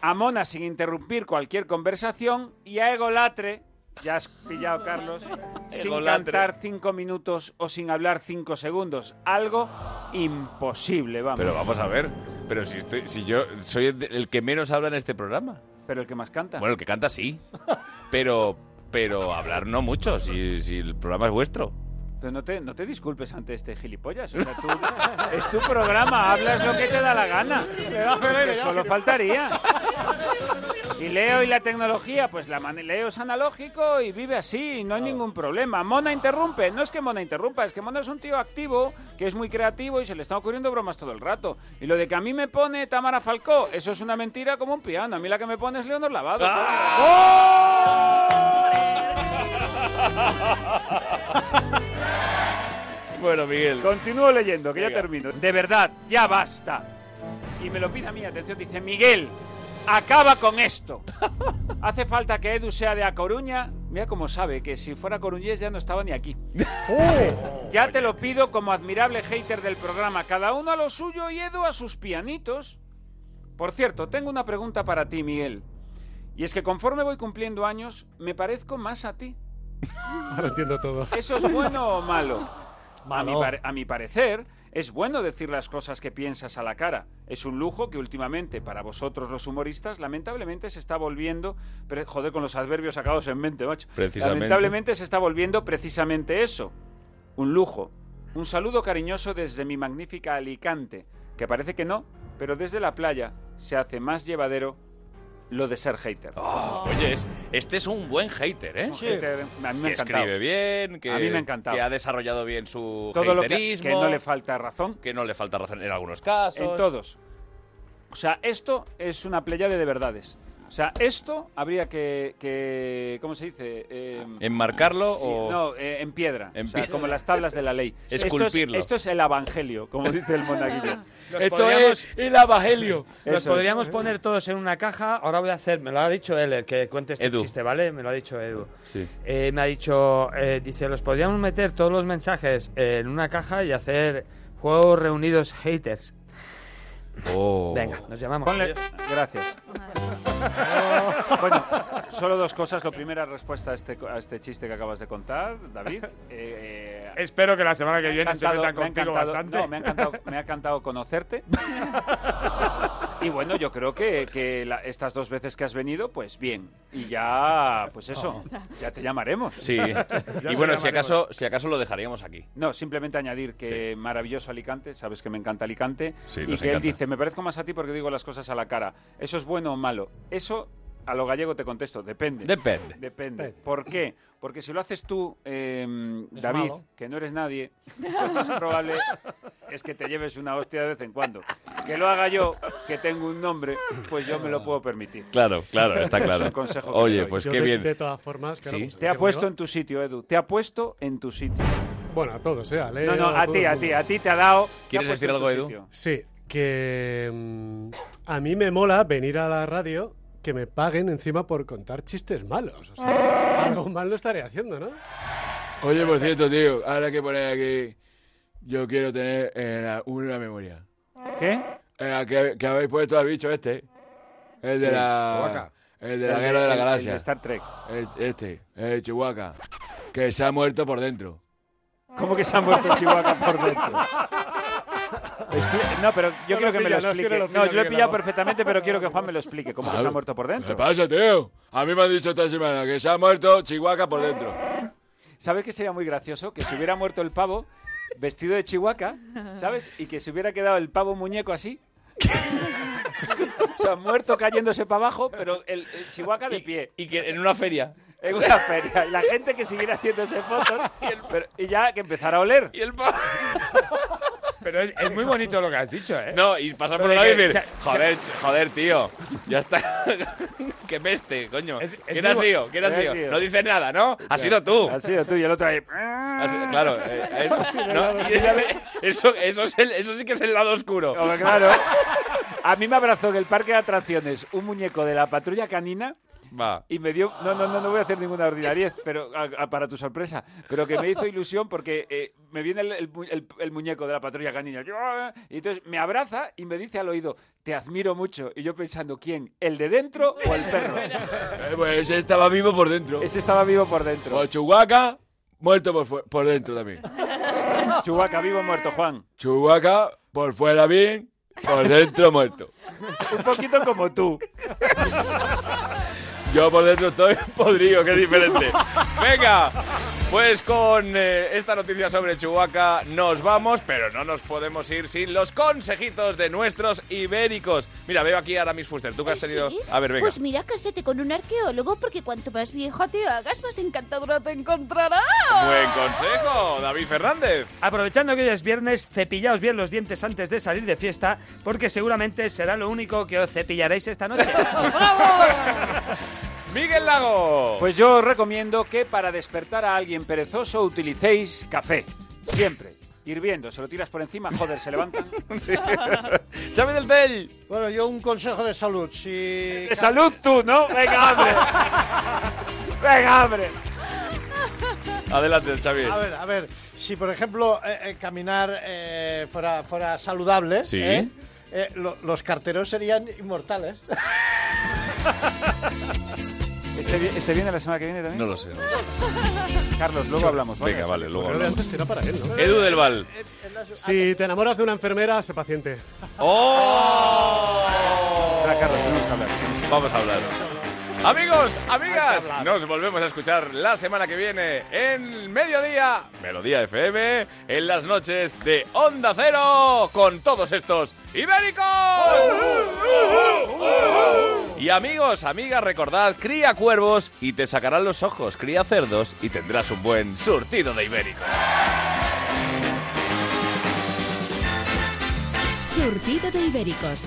a Mona sin interrumpir cualquier conversación y a Egolatre, ya has pillado Carlos, sin cantar cinco minutos o sin hablar cinco segundos. Algo imposible, vamos. Pero vamos a ver. Pero si, estoy, si yo soy el, que menos habla en este programa. Pero el que más canta. Bueno, el que canta sí. Pero, pero hablar no mucho, si, si el programa es vuestro. Pero no te, no te disculpes ante este gilipollas. O sea, tú- es tu programa, hablas lo que te da la gana. Que solo faltaría. Y Leo y la tecnología, pues la Leo es analógico y vive así, no hay ningún problema. Mona interrumpe, no es que Mona interrumpa, es que Mona es un tío activo, que es muy creativo y se le están ocurriendo bromas todo el rato. Y lo de que a mí me pone Tamara Falcó, eso es una mentira como un piano. A mí la que me pone es Leonor Lavado. Bueno, Miguel. Continúo leyendo, que ya termino. De verdad, ya basta. Y me lo pide a mí, atención, dice Miguel, acaba con esto. Hace falta que Edu sea de A Coruña. Mira cómo sabe que si fuera coruñés ya no estaba ni aquí. Ya te lo pido como admirable hater del programa. Cada uno a lo suyo y Edu a sus pianitos. Por cierto, tengo una pregunta para ti, Miguel. Y es que conforme voy cumpliendo años, me parezco más a ti. Ahora entiendo todo. ¿Eso es bueno o malo? A mi, a parecer, es bueno decir las cosas que piensas a la cara. Es un lujo que últimamente, para vosotros los humoristas, lamentablemente se está volviendo... Pero, joder, con los adverbios sacados en mente, macho. Precisamente. Lamentablemente se está volviendo precisamente eso. Un lujo. Un saludo cariñoso desde mi magnífica Alicante, que parece que no, pero desde la playa se hace más llevadero lo de ser hater. Oye, es- este es un buen hater, ¿eh? Un hater, a mí me ha que encantado. escribe bien, que, A mí me ha encantado. que ha desarrollado bien su Todo lo que, haterismo, que no le falta razón. que no le falta razón en algunos casos. En todos. O sea, esto es una pléyade de verdades. O sea, esto habría que, que ¿cómo se dice? Eh, ¿Enmarcarlo sí, o...? No, eh, en piedra. En o sea, como las tablas de la ley. Esculpirlo. Esto es, esto es el evangelio, como dice el monaguillo. Esto podríamos- es el evangelio. Los es. podríamos poner todos en una caja. Ahora voy a hacer, me lo ha dicho él, el que cuente este Edu. chiste, ¿vale? Me lo ha dicho Edu. Sí. Eh, me ha dicho, eh, dice, los podríamos meter todos los mensajes en una caja y hacer juegos reunidos haters. Oh. Venga, nos llamamos. Ponle- Gracias. bueno, solo dos cosas. Lo primera respuesta a este, a este chiste que acabas de contar, David. Eh, Espero que la semana que viene se metan me ha contigo encantado- bastante. No, me ha encantado, me ha encantado conocerte. Y bueno, yo creo que, que la- estas dos veces que has venido, pues bien. Y ya, pues eso, ya te llamaremos. Sí. y bueno, si acaso, si acaso lo dejaríamos aquí. No, simplemente añadir que maravilloso Alicante, sabes que me encanta Alicante, Sí, y que él dice, me parezco más a ti porque digo las cosas a la cara. ¿Eso es bueno o malo? Eso, a lo gallego te contesto, depende. Depende. Depende. ¿Por qué? Porque si lo haces tú, eh, Es David, malo. que no eres nadie, lo más probable es que te lleves una hostia de vez en cuando. Que lo haga yo, que tengo un nombre, pues yo me lo puedo permitir. Claro, claro, está Es claro. un consejo que Oye, pues Yo qué de- bien. De todas formas, claro, Sí. pues, Te ha ¿qué puesto en tu sitio, Edu. Te ha puesto en tu sitio. Bueno, a todos, ¿eh? A Leo, No, no, a ti, a ti, a ti te ha dado. ¿Quieres decir algo, Edu? sitio. Sí, que mm, a mí me mola venir a la radio que me paguen encima por contar chistes malos. O sea, algo mal lo estaré haciendo, ¿no? Oye, por cierto, tío, ahora que pones aquí, yo quiero tener eh, una memoria. ¿Qué? Eh, que, que habéis puesto al bicho este. El de Sí. la. Chihuahua. El de la El de- guerra de la el- el galaxia. de Star Trek. El- este, el Chihuahua. Que se ha muerto por dentro. ¿Cómo que se ha muerto Chihuahua por dentro? No, pero yo No quiero que me lo no, es que explique. no lo No, yo lo he pillado no. perfectamente, pero quiero que Juan me lo explique. ¿Cómo que se ha muerto por dentro? ¿Qué pasa, tío? A mí me han dicho esta semana que se ha muerto Chihuahua por dentro. ¿Sabes qué sería muy gracioso? Que se hubiera muerto el pavo vestido de chihuahua, ¿sabes? Y que se hubiera quedado el pavo muñeco así. o sea, muerto cayéndose para abajo, pero el, el chihuahua de pie. Y que en una feria. En una feria. Y la gente que siguiera haciéndose fotos pero- y ya que empezara a oler. Y el pavo. Pero es, es muy bonito lo que has dicho, ¿eh? No, y pasar por el lado y decir, joder, joder, tío, ya está. Qué peste, coño. Es- es ¿Quién ha sido? ¿Quién ha ¿Quién ha sido? sido? No dices nada, ¿no? Ha sido tú. Ha sido tú y el otro ahí. Claro, eh, eso, Sí, no, venga, y- eso, eso, es el- eso sí que es el lado oscuro. Claro. A mí me abrazó en el parque de atracciones un muñeco de la patrulla canina Va. y me dio. No, no, no, no voy a hacer ninguna ordinariez, pero a- a- para tu sorpresa. Pero que me hizo ilusión porque eh, me viene el, el mu- el- el muñeco de la patrulla canina. Y entonces me abraza y me dice al oído: Te admiro mucho. Y yo pensando: ¿quién? ¿El de dentro o el perro? Eh, pues ese estaba vivo por dentro. Ese estaba vivo por dentro. O Chihuahua, muerto por, por dentro también. Chubaca, vivo o muerto, Juan. Chihuahua, por fuera bien, por dentro muerto. Un poquito como tú. Yo por dentro estoy podrido, qué diferente. Venga, pues con eh, esta noticia sobre Chihuahua nos vamos, pero no nos podemos ir sin los consejitos de nuestros ibéricos. Mira, veo aquí a Aramis Fuster, tú que has tenido... ¿Sí? A ver, venga. Pues mira, cásate con un arqueólogo porque cuanto más viejo te hagas, más encantadora te encontrará. Buen consejo, David Fernández. Aprovechando que hoy es viernes, cepillaos bien los dientes antes de salir de fiesta, porque seguramente será lo único que os cepillaréis esta noche. Miguel Lago. Pues yo os recomiendo que para despertar a alguien perezoso utilicéis café. Siempre. Hirviendo, se lo tiras por encima, joder, se levantan. Sí. Xavi del Tell. Bueno, yo un consejo de salud. Si De salud tú, ¿no? Venga, hombre. Venga, hombre. Adelante, Xavi. A ver, a ver, si por ejemplo eh, eh, caminar eh, fuera, fuera saludable, Sí. ¿eh? Eh, lo- los carteros serían inmortales. ¿Este, este viene la semana que viene también? No lo sé. no lo sé. Carlos, luego hablamos. Venga, vale, luego Pero de hablamos. antes era para él, ¿no? Edu del Val. Si te enamoras de una enfermera, sé paciente. ¡Oh! Espera, Carlos, tenemos que hablar. Vamos a hablar. Amigos, amigas, nos volvemos a escuchar la semana que viene en mediodía, Melodía FM, en las noches de Onda Cero, con todos estos ibéricos. Y amigos, amigas, recordad, cría cuervos y te sacarán los ojos, cría cerdos y tendrás un buen surtido de ibéricos. Surtido de Ibéricos.